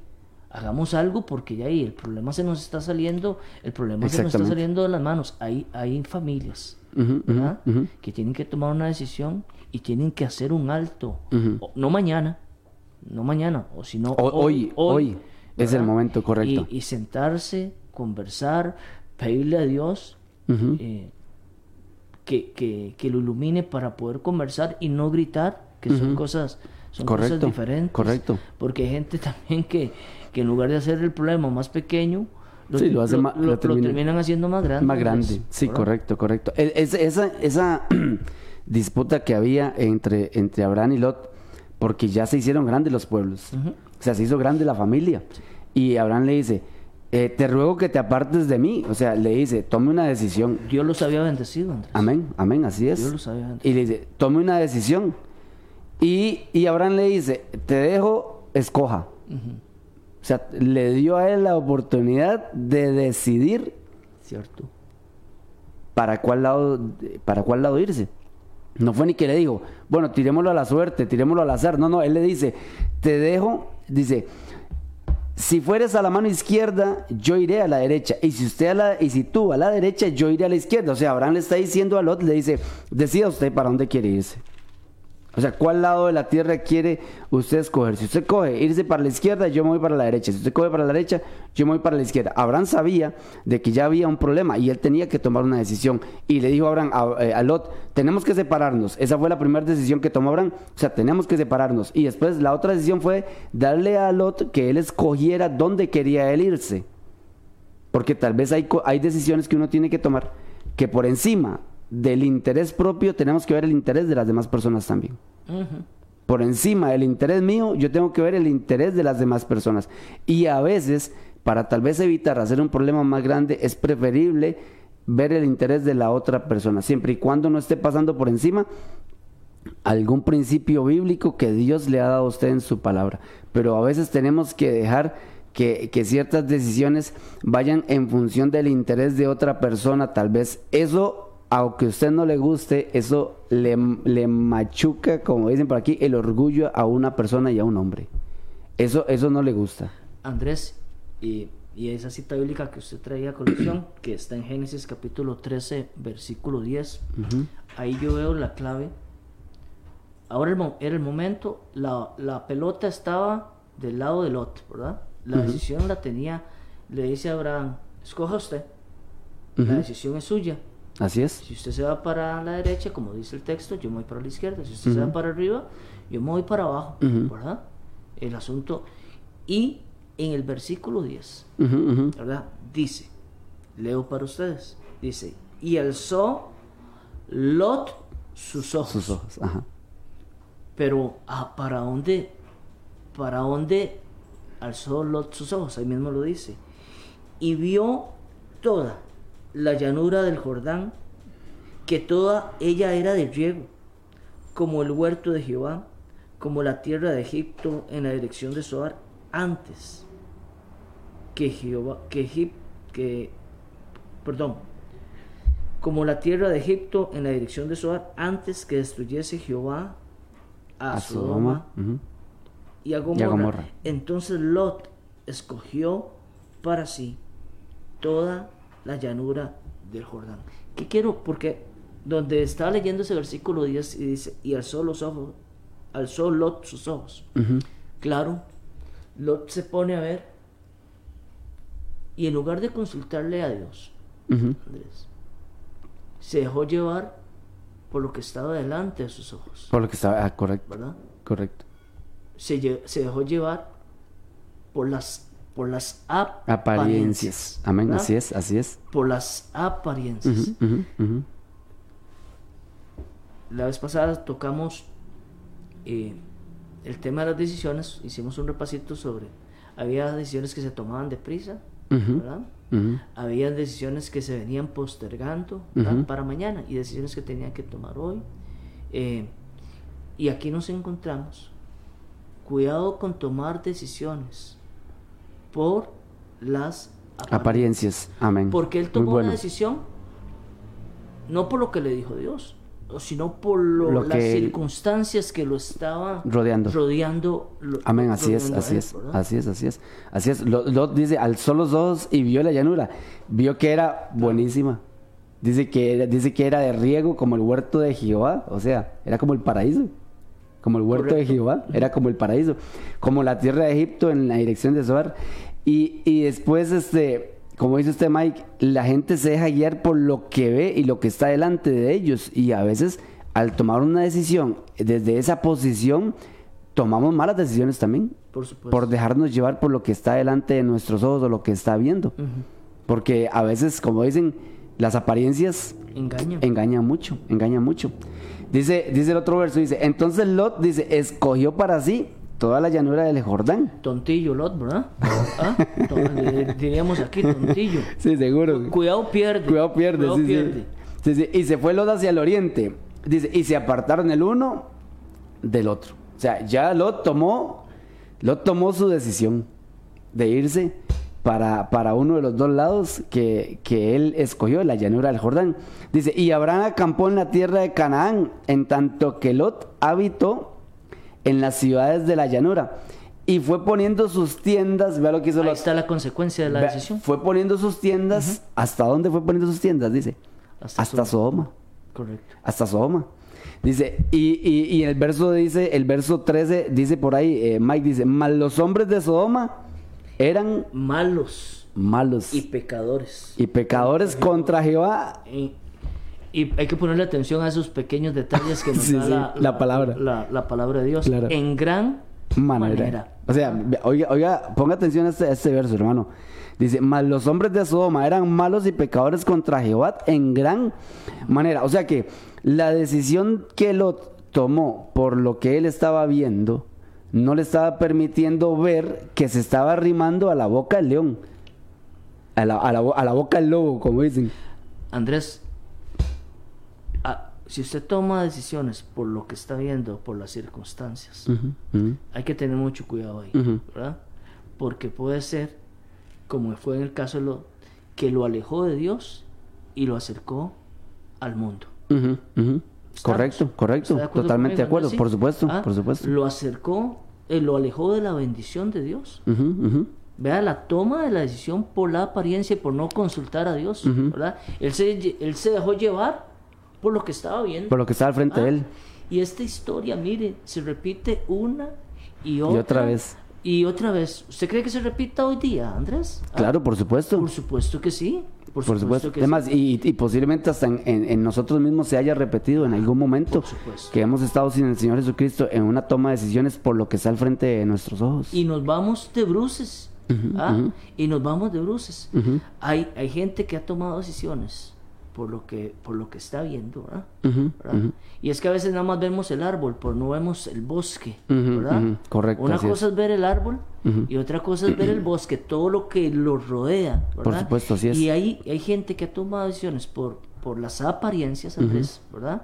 hagamos algo porque ya ahí el problema se nos está saliendo, el problema se nos está saliendo de las manos. Hay, hay familias, ¿verdad? que tienen que tomar una decisión y tienen que hacer un alto. O- no mañana, no mañana, o si no hoy, hoy es el momento correcto. Y, y sentarse, conversar, pedirle a Dios Ujú. eh, que, que, que lo ilumine para poder conversar y no gritar, que son Ujú. cosas son cosas Correcto, diferentes. correcto. Porque hay gente también que, que en lugar de hacer el problema más pequeño, lo, Sí, lo hace lo- lo lo termina- terminan haciendo más grande. Más grande, pues, sí, ¿verdad? correcto, correcto. E- es- esa esa disputa que había entre, entre Abraham y Lot, porque ya se hicieron grandes los pueblos. O sea, se hizo grande la familia. Y Abraham le dice, eh, te ruego que te apartes de mí. O sea, le dice, tome una decisión. Dios los había bendecido, Andrés. Amén, amén, así es. Dios los había bendecido. Y le dice, tome una decisión. Y, y Abraham le dice, te dejo, escoja. O sea, le dio a él la oportunidad de decidir Cierto. para cuál lado, para cuál lado irse. No fue ni que le dijo, bueno, tirémoslo a la suerte, tirémoslo al azar. No, no, él le dice, te dejo, dice, si fueres a la mano izquierda, yo iré a la derecha. Y si usted a la, y si tú a la derecha, yo iré a la izquierda. O sea, Abraham le está diciendo a Lot, le dice, decida usted para dónde quiere irse. O sea, ¿cuál lado de la tierra quiere usted escoger? Si usted coge irse para la izquierda, yo me voy para la derecha. Si usted coge para la derecha, yo me voy para la izquierda. Abraham sabía de que ya había un problema y él tenía que tomar una decisión. Y le dijo a Abraham, a, eh, a Lot, tenemos que separarnos. Esa fue la primera decisión que tomó Abraham. O sea, tenemos que separarnos. Y después la otra decisión fue darle a Lot que él escogiera dónde quería él irse. Porque tal vez hay, hay decisiones que uno tiene que tomar que por encima del interés propio tenemos que ver el interés de las demás personas también. Por encima del interés mío, yo tengo que ver el interés de las demás personas. Y a veces, para tal vez evitar hacer un problema más grande, es preferible ver el interés de la otra persona, siempre y cuando no esté pasando por encima algún principio bíblico que Dios le ha dado a usted en su palabra. Pero a veces tenemos que dejar que, que ciertas decisiones vayan en función del interés de otra persona. Tal vez eso, aunque a usted no le guste, eso le, le machuca, como dicen por aquí, el orgullo a una persona y a un hombre. Eso, eso no le gusta. Andrés, y, y esa cita bíblica que usted traía a colección, que está en Génesis capítulo 13, versículo 10, ahí yo veo la clave. Ahora era el momento, la, la pelota estaba del lado de Lot, ¿verdad? La decisión la tenía, le dice a Abraham, escoja usted, la decisión es suya. Así es. Si usted se va para la derecha, como dice el texto, yo me voy para la izquierda. Si usted se va para arriba, yo me voy para abajo. ¿verdad? El asunto. Y en el versículo 10, Ujú, ujú. ¿verdad? Dice, leo para ustedes, dice, y alzó Lot sus ojos. Sus ojos. Ajá. Pero, ah, ¿para dónde? ¿Para dónde alzó Lot sus ojos? Ahí mismo lo dice. Y vio toda la llanura del Jordán, que toda ella era de riego, como el huerto de Jehová, como la tierra de Egipto en la dirección de Soar, antes que Jehová, que Egip- que, perdón, como la tierra de Egipto en la dirección de Soar, antes que destruyese Jehová a, A Sodoma Sodoma. ujú. y a Gomorra. Gomorra. Entonces Lot escogió para sí toda la llanura del Jordán. ¿Qué quiero? Porque donde estaba leyendo ese versículo 10 y dice, y alzó los ojos, alzó Lot sus ojos. Ujú. Claro, Lot se pone a ver y en lugar de consultarle a Dios. Andrés, se dejó llevar por lo que estaba delante de sus ojos, Por lo que estaba. Ah, correcto. ¿verdad? Correcto. se dejó llevar por las por las apariencias. Apariencias. Amén. ¿verdad? Así es, así es. Por las apariencias. La vez pasada tocamos eh, el tema de las decisiones, hicimos un repasito sobre, había decisiones que se tomaban deprisa. ¿verdad? Había decisiones que se venían postergando para mañana y decisiones que tenían que tomar hoy. Eh, y aquí nos encontramos. Cuidado con tomar decisiones por las apariencias. Apariencias. Amén. Porque él tomó bueno. una decisión no por lo que le dijo Dios, sino por lo- Lo las circunstancias que lo estaban Rodeando. rodeando lo- Amén, así es, rodeando a así él, es, ¿verdad? así es, así es, así es. Lot, Lot dice, alzó los ojos y vio la llanura, vio que era buenísima, Dice que, dice que era de riego como el huerto de Jehová, o sea, era como el paraíso. Como el huerto de. Jehová, era como el paraíso. Como la tierra de Egipto en la dirección de Zoar. Y, y después, este, como dice usted, Mike, la gente se deja guiar por lo que ve y lo que está delante de ellos. Y a veces, al tomar una decisión desde esa posición, tomamos malas decisiones también. Por supuesto. Por dejarnos llevar por lo que está delante de nuestros ojos o lo que está viendo. Porque a veces, como dicen, las apariencias engañan mucho, engañan mucho. Dice, dice el otro verso, dice, entonces Lot dice, escogió para sí toda la llanura del Jordán. Tontillo, Lot, ¿verdad? ¿Ah? Diríamos aquí, tontillo. Sí, seguro. Cuidado pierde. Cuidado pierde, Cuidado sí, sí. pierde. Sí, sí. Y se fue Lot hacia el oriente. Dice, y se apartaron el uno del otro. O sea, ya Lot tomó, Lot tomó su decisión de irse para, para uno de los dos lados que, que él escogió, la llanura del Jordán. Dice, y Abraham acampó en la tierra de Canaán, en tanto que Lot habitó en las ciudades de la llanura. Y fue poniendo sus tiendas, vea lo que hizo Ahí Lot. está la consecuencia de la Vea, decisión. Fue poniendo sus tiendas. ¿Hasta dónde fue poniendo sus tiendas? Dice. Hasta Hasta, Sodoma. Correcto. Hasta Sodoma. Dice, y, y, y el verso dice, el verso 13 dice por ahí, eh, Mike dice, mas los hombres de Sodoma eran Malos malos y y, pecadores. pecadores contra Jehová. Y, y hay que ponerle atención a esos pequeños detalles que nos Sí, da sí, la, la palabra. La, la palabra de Dios. Claro. En gran Manera. manera. O sea, oiga, oiga, ponga atención a este, a este verso, hermano. Dice, mas los hombres de Sodoma eran malos y pecadores contra Jehová en gran manera. O sea que la decisión que Lot tomó por lo que él estaba viendo, no le estaba permitiendo ver que se estaba arrimando a la boca del león. A la, a la a la boca del lobo, como dicen. Andrés, si usted toma decisiones por lo que está viendo, por las circunstancias, hay que tener mucho cuidado ahí. ¿verdad? Porque puede ser, como fue en el caso de Lot, que lo alejó de Dios y lo acercó al mundo. Correcto, correcto. ¿Está de acuerdo Totalmente de acuerdo, por supuesto, Ah, por supuesto. Lo acercó, eh, lo alejó de la bendición de Dios. Vea la toma de la decisión por la apariencia y por no consultar a Dios, Ujú. ¿verdad? Él se, él se dejó llevar por lo que estaba viendo. Por lo que estaba al frente de Ah, él. Y esta historia, mire, se repite una y otra. otra vez. Y otra vez. ¿Usted cree que se repita hoy día, Andrés? Ah, Claro, por supuesto. Por supuesto que sí. Por, Por supuesto. que Además, sí. y, y posiblemente hasta en, en- en nosotros mismos se haya repetido en algún momento supuesto. que hemos estado sin el Señor Jesucristo en una toma de decisiones por lo que está al frente de nuestros ojos. Y nos vamos de bruces. ¿ah? ujú. Y nos vamos de bruces. Ujú. hay, hay gente que ha tomado decisiones por lo que, por lo que está viendo, ¿verdad? Y es que a veces nada más vemos el árbol, pero no vemos el bosque, ¿verdad? correcto, Una cosa es. es. ver el árbol y otra cosa es ver el bosque, todo lo que lo rodea, ¿verdad? Por supuesto, así es. Y hay, hay gente que ha tomado decisiones por, por las apariencias, Andrés, ¿verdad?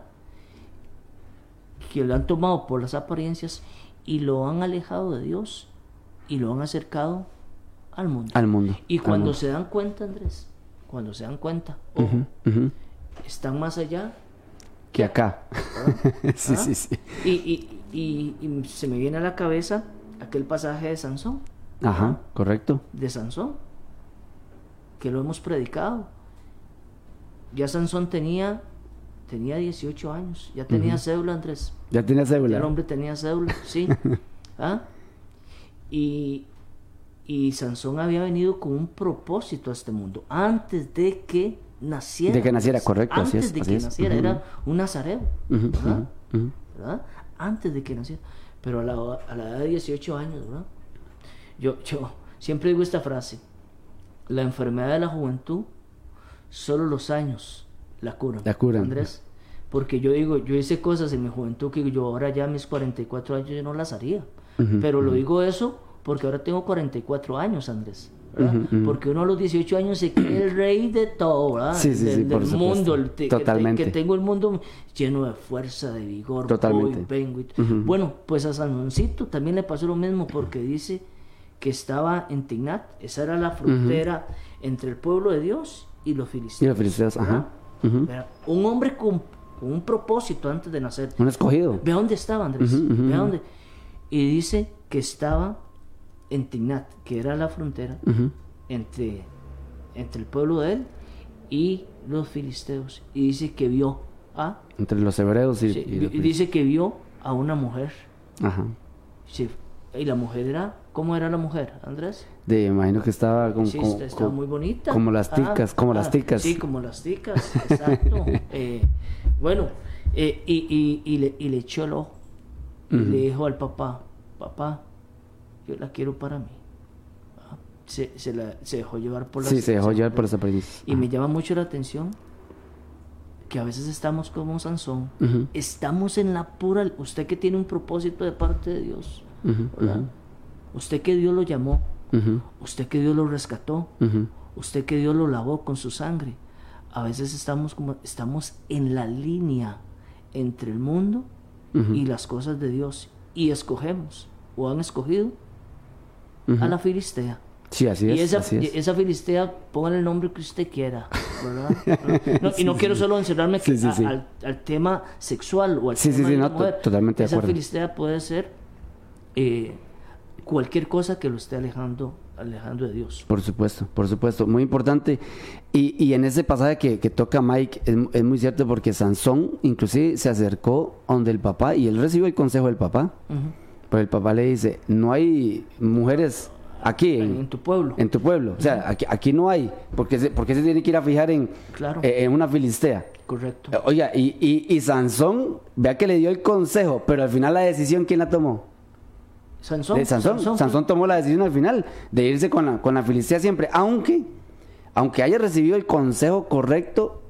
Que lo han tomado por las apariencias y lo han alejado de Dios y lo han acercado al mundo. Al mundo. Y cuando mundo. se dan cuenta, Andrés, cuando se dan cuenta, ujú. están más allá. Que acá. sí, ¿ah? sí, sí. Y, y- y- y se me viene a la cabeza aquel pasaje de Sansón, Ajá, correcto. de Sansón, que lo hemos predicado. Ya Sansón tenía, tenía 18 años, ya tenía cédula, Andrés. Ya tiene Ya cédula. el hombre tenía cédula, sí. ¿Ah? Y, y Sansón había venido con un propósito a este mundo antes de que naciera. De que naciera, correcto, así Antes es, de así que es. naciera, era un nazareo. ¿verdad? ¿verdad? Antes de que naciera. Pero a la, a la edad de 18 años, ¿verdad? Yo, yo siempre digo esta frase. La enfermedad de la juventud, solo los años la curan. La curan. Andrés. Porque yo digo, yo hice cosas en mi juventud que yo ahora ya a mis 44 años yo no las haría. Pero lo digo eso porque ahora tengo 44 años, Andrés. Porque uno a los 18 años se cree el rey de todo, ¿verdad? Sí, sí, del, sí, mundo, el te- Totalmente. que tengo el mundo lleno de fuerza, de vigor, Totalmente. voy, vengo y- Bueno, pues a Sanoncito también le pasó lo mismo porque dice que estaba en Tignat, esa era la frontera entre el pueblo de Dios y los filisteos. Y los filisteos, ajá. Un hombre con, con un propósito antes de nacer. Un escogido. Ve dónde estaba Andrés. Ve dónde. Y dice que estaba en Tignat, que era la frontera entre, entre el pueblo de él y los filisteos. Y dice que vio a... Entre los hebreos y, y los- dice que vio a una mujer. Ajá. Y la mujer era... ¿Cómo era la mujer, Andrés? De, imagino que estaba como, Sí, como- estaba como- muy bonita. como las ticas, como las ticas. Sí, como las ticas, exacto. Eh, bueno, eh, y, y, y le, y le echó el ojo. Y le dijo al papá, papá, yo la quiero para mí. Ah, Se, se, la, se dejó llevar por la Sí, se dejó llevar por esa premisa. Y me llama mucho la atención que a veces estamos como Sansón. Estamos en la pura... Usted que tiene un propósito de parte de Dios. Usted que Dios lo llamó. Usted que Dios lo rescató. Usted que Dios lo lavó con su sangre. A veces estamos como estamos en la línea entre el mundo y las cosas de Dios y escogemos o han escogido A la filistea. Sí, así y es. esa, así es. esa filistea, póngale el nombre que usted quiera, ¿verdad? No, y no quiero solo encerrarme Sí, a-. Al, al tema sexual o al tema sí, de la no, mujer. totalmente de Esa acuerdo. filistea puede ser eh, cualquier cosa que lo esté alejando, alejando de Dios. Por supuesto, por supuesto, muy importante. Y, y en ese pasaje que, que toca Mike es, es muy cierto porque Sansón inclusive se acercó donde el papá y él recibió el consejo del papá. Ujú. Pero el papá le dice, no hay mujeres aquí En, tu pueblo. en tu pueblo. O sea, aquí, aquí no hay. porque se, por qué se tiene que ir a fijar en, Claro. eh, en una filistea? Correcto. Eh, Oiga, y, y, y Sansón, vea que le dio el consejo, pero al final la decisión, ¿quién la tomó? Sansón. de Sansón. Sansón Sansón, tomó la decisión al final de irse con la, con la Filistea siempre, aunque, aunque haya recibido el consejo correcto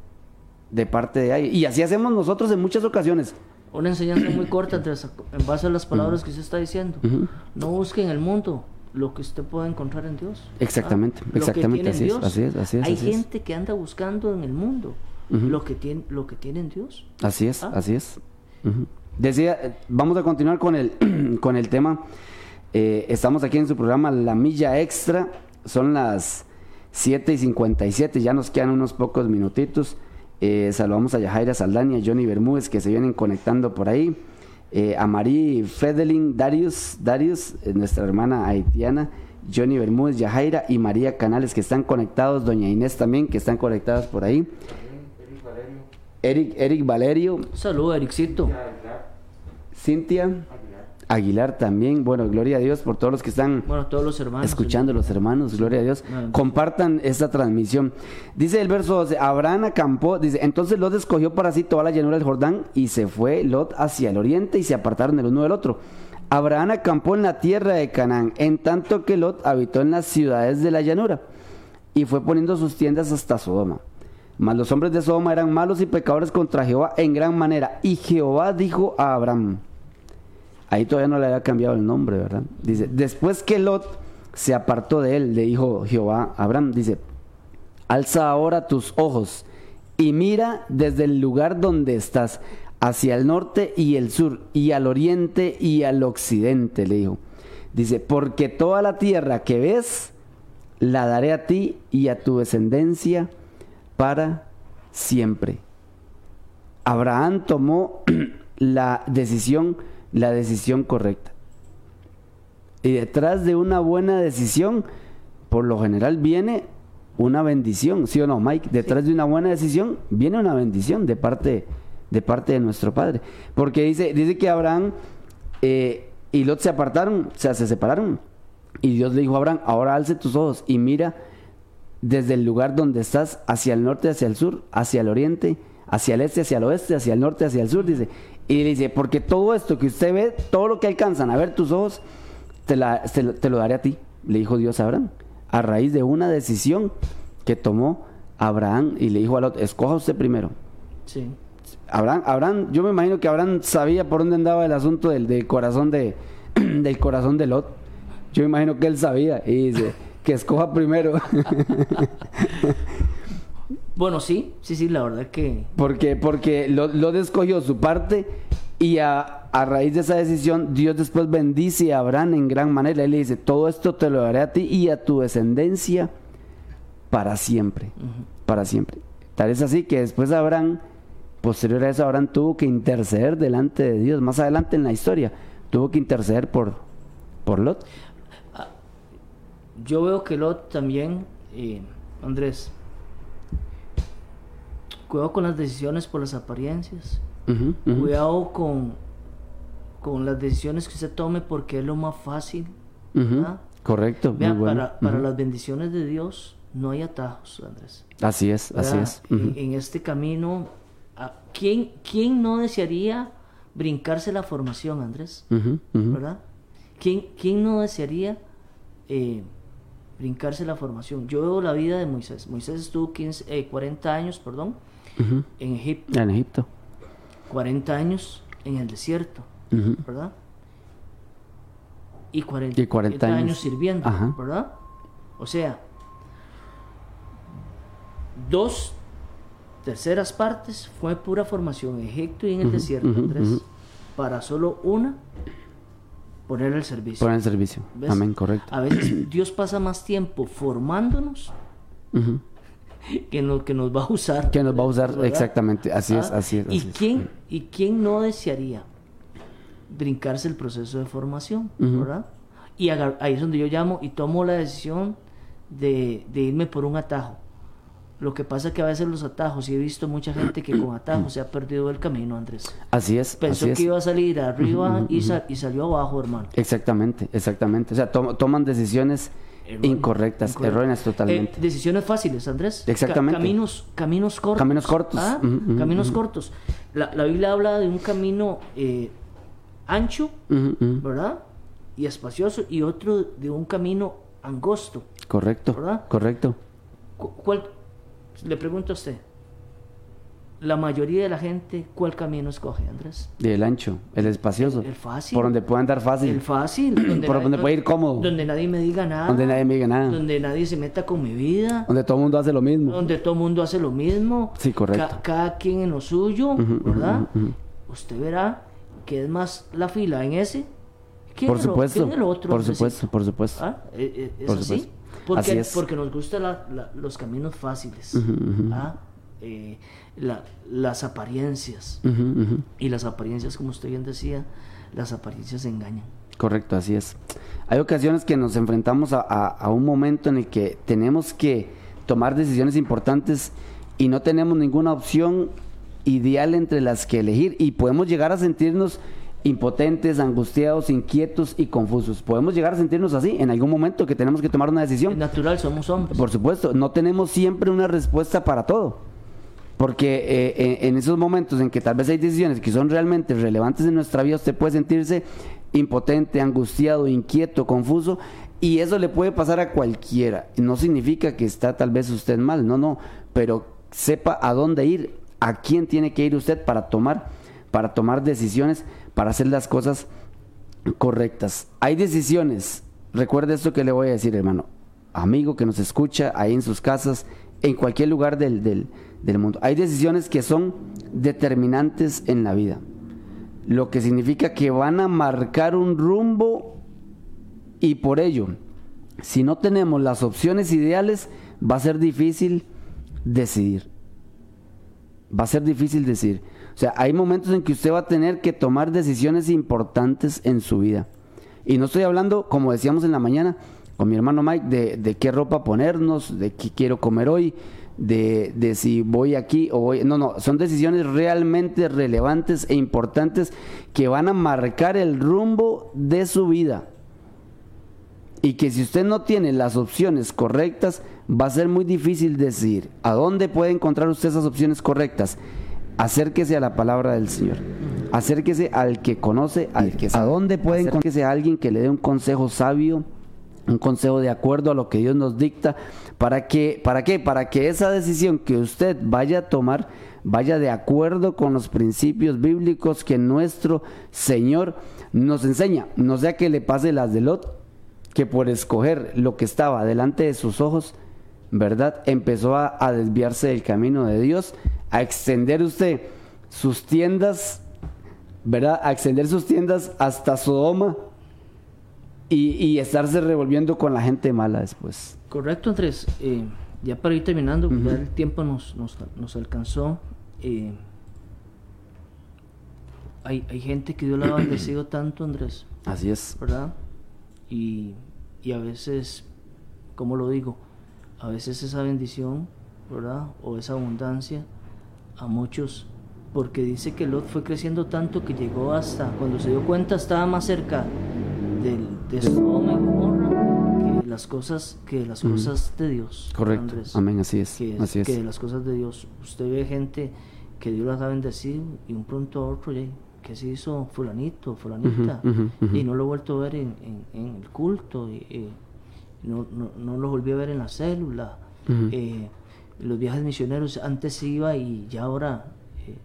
de parte de ahí. Y así hacemos nosotros en muchas ocasiones. Una enseñanza muy corta entre en base a las palabras que usted está diciendo. Ujú. No busque en el mundo lo que usted pueda encontrar en Dios. Exactamente, que exactamente, así es, así es, así es, Hay así es. gente que anda buscando en el mundo Ujú. lo, que tiene, lo que tiene en Dios. Así es, Ah. así es. Decía, eh, vamos a continuar con el, con el tema. Eh, estamos aquí en su programa La Milla Extra. Son las 7 y 57, ya nos quedan unos pocos minutitos. Eh, saludamos a Yajaira Saldaña, a Johnny Bermúdez que se vienen conectando por ahí. Eh, a Marí Fedelin, Darius, Darius, eh, nuestra hermana haitiana. Johnny Bermúdez, Yajaira y María Canales que están conectados. Doña Inés también que están conectadas por ahí. Eric, Eric Valerio, Saludos, Ericito. Cintia Aguilar también. Bueno, gloria a Dios por todos los que están Bueno, todos los hermanos. escuchando, los hermanos, gloria a Dios. Compartan esta transmisión. Dice el verso 12, Abraham acampó, dice, entonces Lot escogió para sí toda la llanura del Jordán y se fue Lot hacia el oriente y se apartaron el uno del otro. Abraham acampó en la tierra de Canaán, en tanto que Lot habitó en las ciudades de la llanura y fue poniendo sus tiendas hasta Sodoma. Mas los hombres de Sodoma eran malos y pecadores contra Jehová en gran manera. Y Jehová dijo a Abraham, ahí todavía no le había cambiado el nombre, ¿verdad? Dice, después que Lot se apartó de él, le dijo Jehová a Abraham, dice, alza ahora tus ojos y mira desde el lugar donde estás, hacia el norte y el sur, y al oriente y al occidente, le dijo. Dice, porque toda la tierra que ves, la daré a ti y a tu descendencia para siempre. Abraham tomó la decisión, la decisión correcta. Y detrás de una buena decisión, por lo general viene una bendición, ¿sí o no, Mike? Detrás de una buena decisión viene una bendición de parte, de parte de nuestro Padre. Porque dice, dice que Abraham eh, y Lot se apartaron, o sea, se separaron. Y Dios le dijo a Abraham, ahora alce tus ojos y mira desde el lugar donde estás, hacia el norte, hacia el sur, hacia el oriente, hacia el este, hacia el oeste, hacia el norte, hacia el sur, dice. Y le dice, porque todo esto que usted ve, todo lo que alcanzan a ver tus ojos, te, la- te lo- te lo daré a ti, le dijo Dios a Abraham, a raíz de una decisión que tomó Abraham y le dijo a Lot, escoja usted primero. Sí. Abraham, Abraham, yo me imagino que Abraham sabía por dónde andaba el asunto del, del corazón de del corazón de Lot. Yo me imagino que él sabía y dice que escoja primero. Bueno, sí, sí, sí, la verdad que porque porque Lot, escogió su parte y a, a raíz de esa decisión Dios después bendice a Abraham en gran manera. Él le dice, todo esto te lo daré a ti y a tu descendencia para siempre. Para siempre. Tal es así que después Abraham, posterior a eso, Abraham tuvo que interceder delante de Dios. Más adelante en la historia, tuvo que interceder por, por Lot. yo veo que Lot también, eh, Andrés, cuidado con las decisiones por las apariencias. Cuidado con, con las decisiones que usted tome porque es lo más fácil. ¿verdad? Correcto, muy Vean, bueno. para, para las bendiciones de Dios no hay atajos, Andrés. Así es, así ¿verdad? es. En- este camino, ¿a ¿quién, ¿quién no desearía brincarse la formación, Andrés? ¿Verdad? ¿Quién, quién no desearía eh, brincarse la formación? Yo veo la vida de Moisés. Moisés estuvo 15, eh, 40 años, perdón, Ujú. en Egipto, En Egipto. 40 años en el desierto, Ujú. ¿verdad? Y 40, Y 40 años, años. sirviendo, Ajá. ¿verdad? O sea, dos terceras partes fue pura formación en Egipto y en el desierto, ujú, Andrés, ujú. para solo una poner el servicio. Poner en servicio. ¿Ves? Amén, correcto. A veces Dios pasa más tiempo formándonos. Que lo que nos va a usar. Que nos va a usar ¿verdad? exactamente. Así es, Ah, así es. ¿Y así es. quién, ¿Y quién no desearía brincarse el proceso de formación? Ujú. ¿verdad? Y ahí es donde yo llamo y tomo la decisión de, de irme por un atajo. Lo que pasa es que a veces los atajos, y he visto mucha gente que con atajos se ha perdido el camino, Andrés. Así es. Pensó así es. que iba a salir arriba y, sa- y salió abajo, hermano. Exactamente, exactamente. O sea, to- toman decisiones Erróneas, incorrectas, incorrectas. erróneas totalmente. Eh, decisiones fáciles, Andrés. Ca- Exactamente. caminos, caminos cortos. Caminos cortos. ¿ah? Caminos cortos. La, la Biblia habla de un camino eh, ancho. ¿verdad? Y espacioso, y otro de un camino angosto. Correcto, ¿Verdad? correcto. Cu- ¿Cuál, le pregunto a usted, la mayoría de la gente, ¿cuál camino escoge, Andrés? El ancho, el espacioso. El fácil. Por donde pueda andar fácil. El fácil. Donde Por nadie- donde puede ir cómodo. Donde nadie me diga nada. Donde nadie me diga nada. Donde nadie se meta con mi vida. Donde todo el mundo hace lo mismo. donde todo el mundo hace lo mismo. Sí, correcto. Ca- cada quien en lo suyo, ¿verdad? Usted verá que es más la fila en ese que Por en el supuesto, otro. por supuesto, por supuesto. ¿Ah? Eh, eh, ¿Es Por así? supuesto. Porque, Así es. porque nos gustan los caminos fáciles. ¿ah? Eh, la- las apariencias. Y las apariencias, como usted bien decía, las apariencias engañan. Correcto, así es. Hay ocasiones que nos enfrentamos a, a- a un momento en el que tenemos que tomar decisiones importantes y no tenemos ninguna opción ideal entre las que elegir y podemos llegar a sentirnos impotentes, angustiados, inquietos y confusos. Podemos llegar a sentirnos así en algún momento que tenemos que tomar una Es decisión. natural, somos hombres. Por supuesto, no tenemos siempre una respuesta para todo. Porque eh, en, esos momentos en que tal vez hay decisiones que son realmente relevantes en nuestra vida, usted puede sentirse impotente, angustiado, inquieto, confuso, y eso le puede pasar a cualquiera. No significa que está tal vez usted mal, no, no, pero sepa a dónde ir, a quién tiene que ir usted para tomar, para tomar decisiones, para hacer las cosas correctas. Hay decisiones, recuerde esto que le voy a decir, hermano, amigo que nos escucha ahí en sus casas, en cualquier lugar del, del- del mundo. Hay decisiones que son determinantes en la vida, lo que significa que van a marcar un rumbo y por ello, si no tenemos las opciones ideales, va a ser difícil decidir. Va a ser difícil decidir. O sea, hay momentos en que usted va a tener que tomar decisiones importantes en su vida. Y no estoy hablando, como decíamos en la mañana, con mi hermano Mike, de, de qué ropa ponernos, de qué quiero comer hoy, de, de si voy aquí o voy... No, no, son decisiones realmente relevantes e importantes que van a marcar el rumbo de su vida. Y que si usted no tiene las opciones correctas, va a ser muy difícil decidir. ¿A dónde puede encontrar usted esas opciones correctas? Acérquese a la palabra del Señor. Acérquese al que conoce, al que sabe. ¿A dónde puede encontrarse a alguien que le dé un consejo sabio, un consejo de acuerdo a lo que Dios nos dicta? ¿Para que, ¿Para qué? Para que esa decisión que usted vaya a tomar vaya de acuerdo con los principios bíblicos que nuestro Señor nos enseña. No sea que le pase las de Lot, que por escoger lo que estaba delante de sus ojos, ¿verdad? Empezó a, desviarse del camino de Dios, a extender usted sus tiendas, ¿verdad? A extender sus tiendas hasta Sodoma y, y estarse revolviendo con la gente mala después. Correcto, Andrés. Eh, ya para ir terminando, ya el tiempo nos, nos, nos alcanzó. eh, hay, hay gente que Dios la ha bendecido tanto, Andrés, Así es. ¿verdad? Y, y a veces, ¿cómo lo digo? A veces esa bendición, ¿verdad? O esa abundancia a muchos, porque dice que Lot fue creciendo tanto que llegó hasta, cuando se dio cuenta, estaba más cerca del, de Sodoma y Gomorra las cosas, que las Ujú. cosas de Dios. Correcto. Andrés. Amén, así es. que, Así es. que las cosas de Dios. Usted ve gente que Dios las ha bendecido y un pronto a otro, que se hizo fulanito, fulanita, y no lo he vuelto a ver en, en- en el culto, y, no, no, no lo volví a ver en la célula. Eh, los viajes misioneros antes iba y ya ahora eh,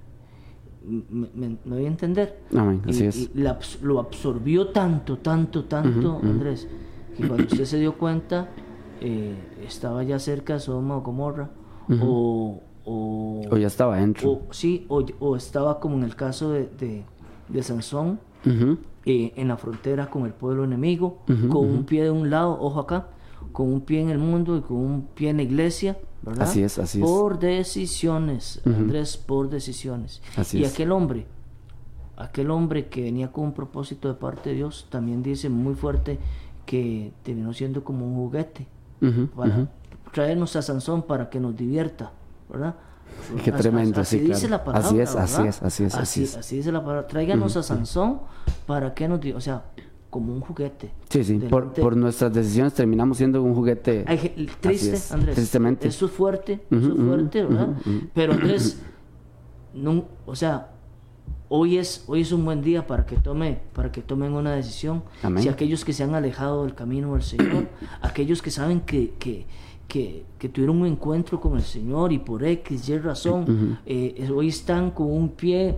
me, me- me voy a entender. Amén, Y- es. y la lo absorbió tanto, tanto, tanto. Andrés, que cuando usted se dio cuenta, eh, estaba ya cerca de Sodoma o Gomorra, o, o, O ya estaba dentro. o- sí, o, o estaba como en el caso de, de, de Sansón, eh, en la frontera con el pueblo enemigo, con un pie de un lado, ojo acá, con un pie en el mundo y con un pie en la iglesia, ¿verdad? Así es, así es. Por decisiones. Andrés, por decisiones. Así y es. aquel hombre, aquel hombre que venía con un propósito de parte de Dios, también dice muy fuerte que terminó siendo como un juguete Ujú, para ujú. traernos a Sansón para que nos divierta, ¿verdad? Qué As- tremendo, así sí, dice claro. la palabra. Así es, así es, así es, así es. dice la palabra. Tráiganos a Sansón para que nos, di- o sea, como un juguete. Sí, sí. Por, por nuestras decisiones terminamos siendo un juguete. Ge- triste, Así es, Andrés. tristemente. Eso es fuerte, eso es fuerte, ¿verdad? Pero Andrés, no, o sea, hoy es, hoy es un buen día para que tome, para que tomen una decisión. Amén. Si aquellos que se han alejado del camino del Señor, aquellos que saben que, que, que, que tuvieron un encuentro con el Señor y por X, Y razón, eh, hoy están con un pie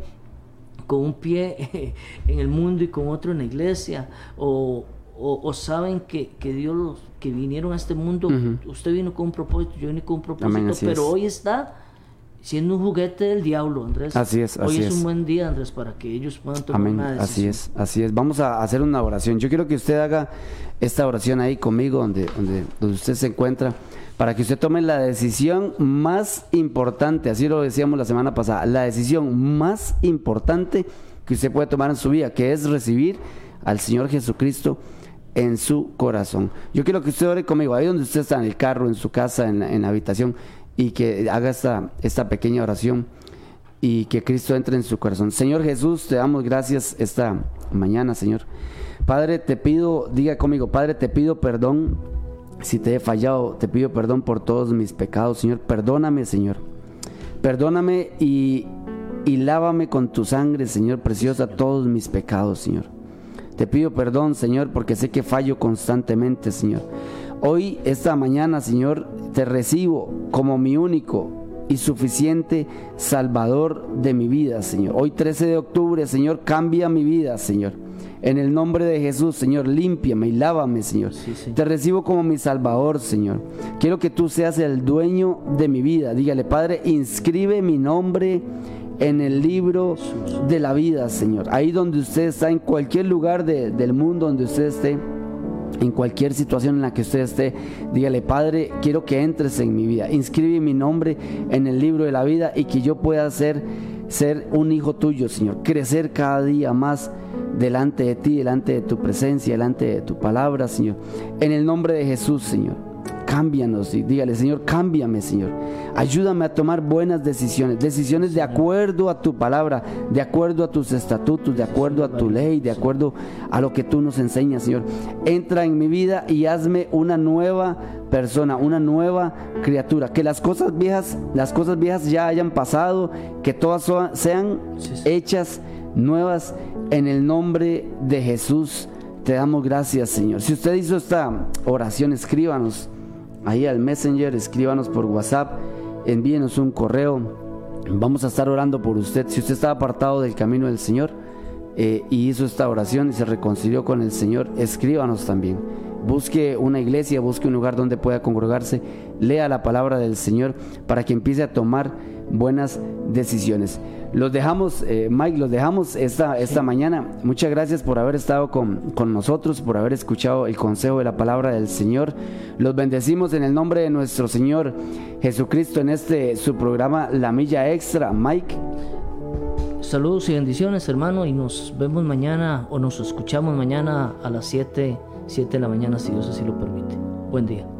con un pie en el mundo y con otro en la iglesia, o, o, o saben que, que Dios los que vinieron a este mundo, usted vino con un propósito, yo vine con un propósito, Amén, pero es. hoy está siendo un juguete del diablo, Andrés. Así es, Hoy así es, es. un buen día, Andrés, para que ellos puedan tomar Amén. una decisión. Así es, así es. Vamos a hacer una oración. Yo quiero que usted haga esta oración ahí conmigo, donde, donde, donde usted se encuentra, para que usted tome la decisión más importante, así lo decíamos la semana pasada, la decisión más importante que usted puede tomar en su vida, que es recibir al Señor Jesucristo en su corazón. Yo quiero que usted ore conmigo, ahí donde usted está, en el carro, en su casa, en la, en la habitación, y que haga esta, esta pequeña oración y que Cristo entre en su corazón. Señor Jesús, te damos gracias esta mañana, Señor. Padre, te pido, diga conmigo, Padre, te pido perdón si te he fallado, te pido perdón por todos mis pecados, Señor. Perdóname, Señor. Perdóname y, y lávame con tu sangre, Señor preciosa, todos mis pecados, Señor. Te pido perdón, Señor, porque sé que fallo constantemente, Señor. Hoy, esta mañana, Señor, te recibo como mi único y suficiente Salvador de mi vida, Señor. Hoy 13 de octubre, Señor, cambia mi vida, Señor. En el nombre de Jesús, Señor, límpiame y lávame, Señor. Sí, sí. Te recibo como mi Salvador, Señor. Quiero que tú seas el dueño de mi vida. Dígale, Padre, inscribe mi nombre en el libro de la vida, Señor. Ahí donde usted está, en cualquier lugar de- del mundo donde usted esté, en cualquier situación en la que usted esté, dígale, Padre, quiero que entres en mi vida. Inscribe mi nombre en el libro de la vida y que yo pueda ser, ser un hijo tuyo, Señor. Crecer cada día más delante de ti, delante de tu presencia, delante de tu palabra, Señor. En el nombre de Jesús, Señor. Cámbianos y dígale, Señor, cámbiame, Señor. Ayúdame a tomar buenas decisiones, decisiones de acuerdo a tu palabra, de acuerdo a tus estatutos, de acuerdo a tu ley, de acuerdo a lo que tú nos enseñas, Señor. Entra en mi vida y hazme una nueva persona, una nueva criatura. Que las cosas viejas, las cosas viejas ya hayan pasado, que todas sean hechas nuevas en el nombre de Jesús. Te damos gracias, Señor. Si usted hizo esta oración, escríbanos ahí al Messenger, escríbanos por WhatsApp, envíenos un correo. Vamos a estar orando por usted. Si usted está apartado del camino del Señor eh, y hizo esta oración y se reconcilió con el Señor, escríbanos también. Busque una iglesia, busque un lugar donde pueda congregarse, lea la palabra del Señor para que empiece a tomar buenas decisiones. Los dejamos, eh, Mike, los dejamos esta, esta mañana. Muchas gracias por haber estado con, con nosotros, por haber escuchado el consejo de la palabra del Señor. Los bendecimos en el nombre de nuestro Señor Jesucristo en este su programa La Milla Extra. Mike, Saludos y bendiciones, hermano, y nos vemos mañana o nos escuchamos mañana a las 7, 7 de la mañana, si Dios así lo permite. Buen día.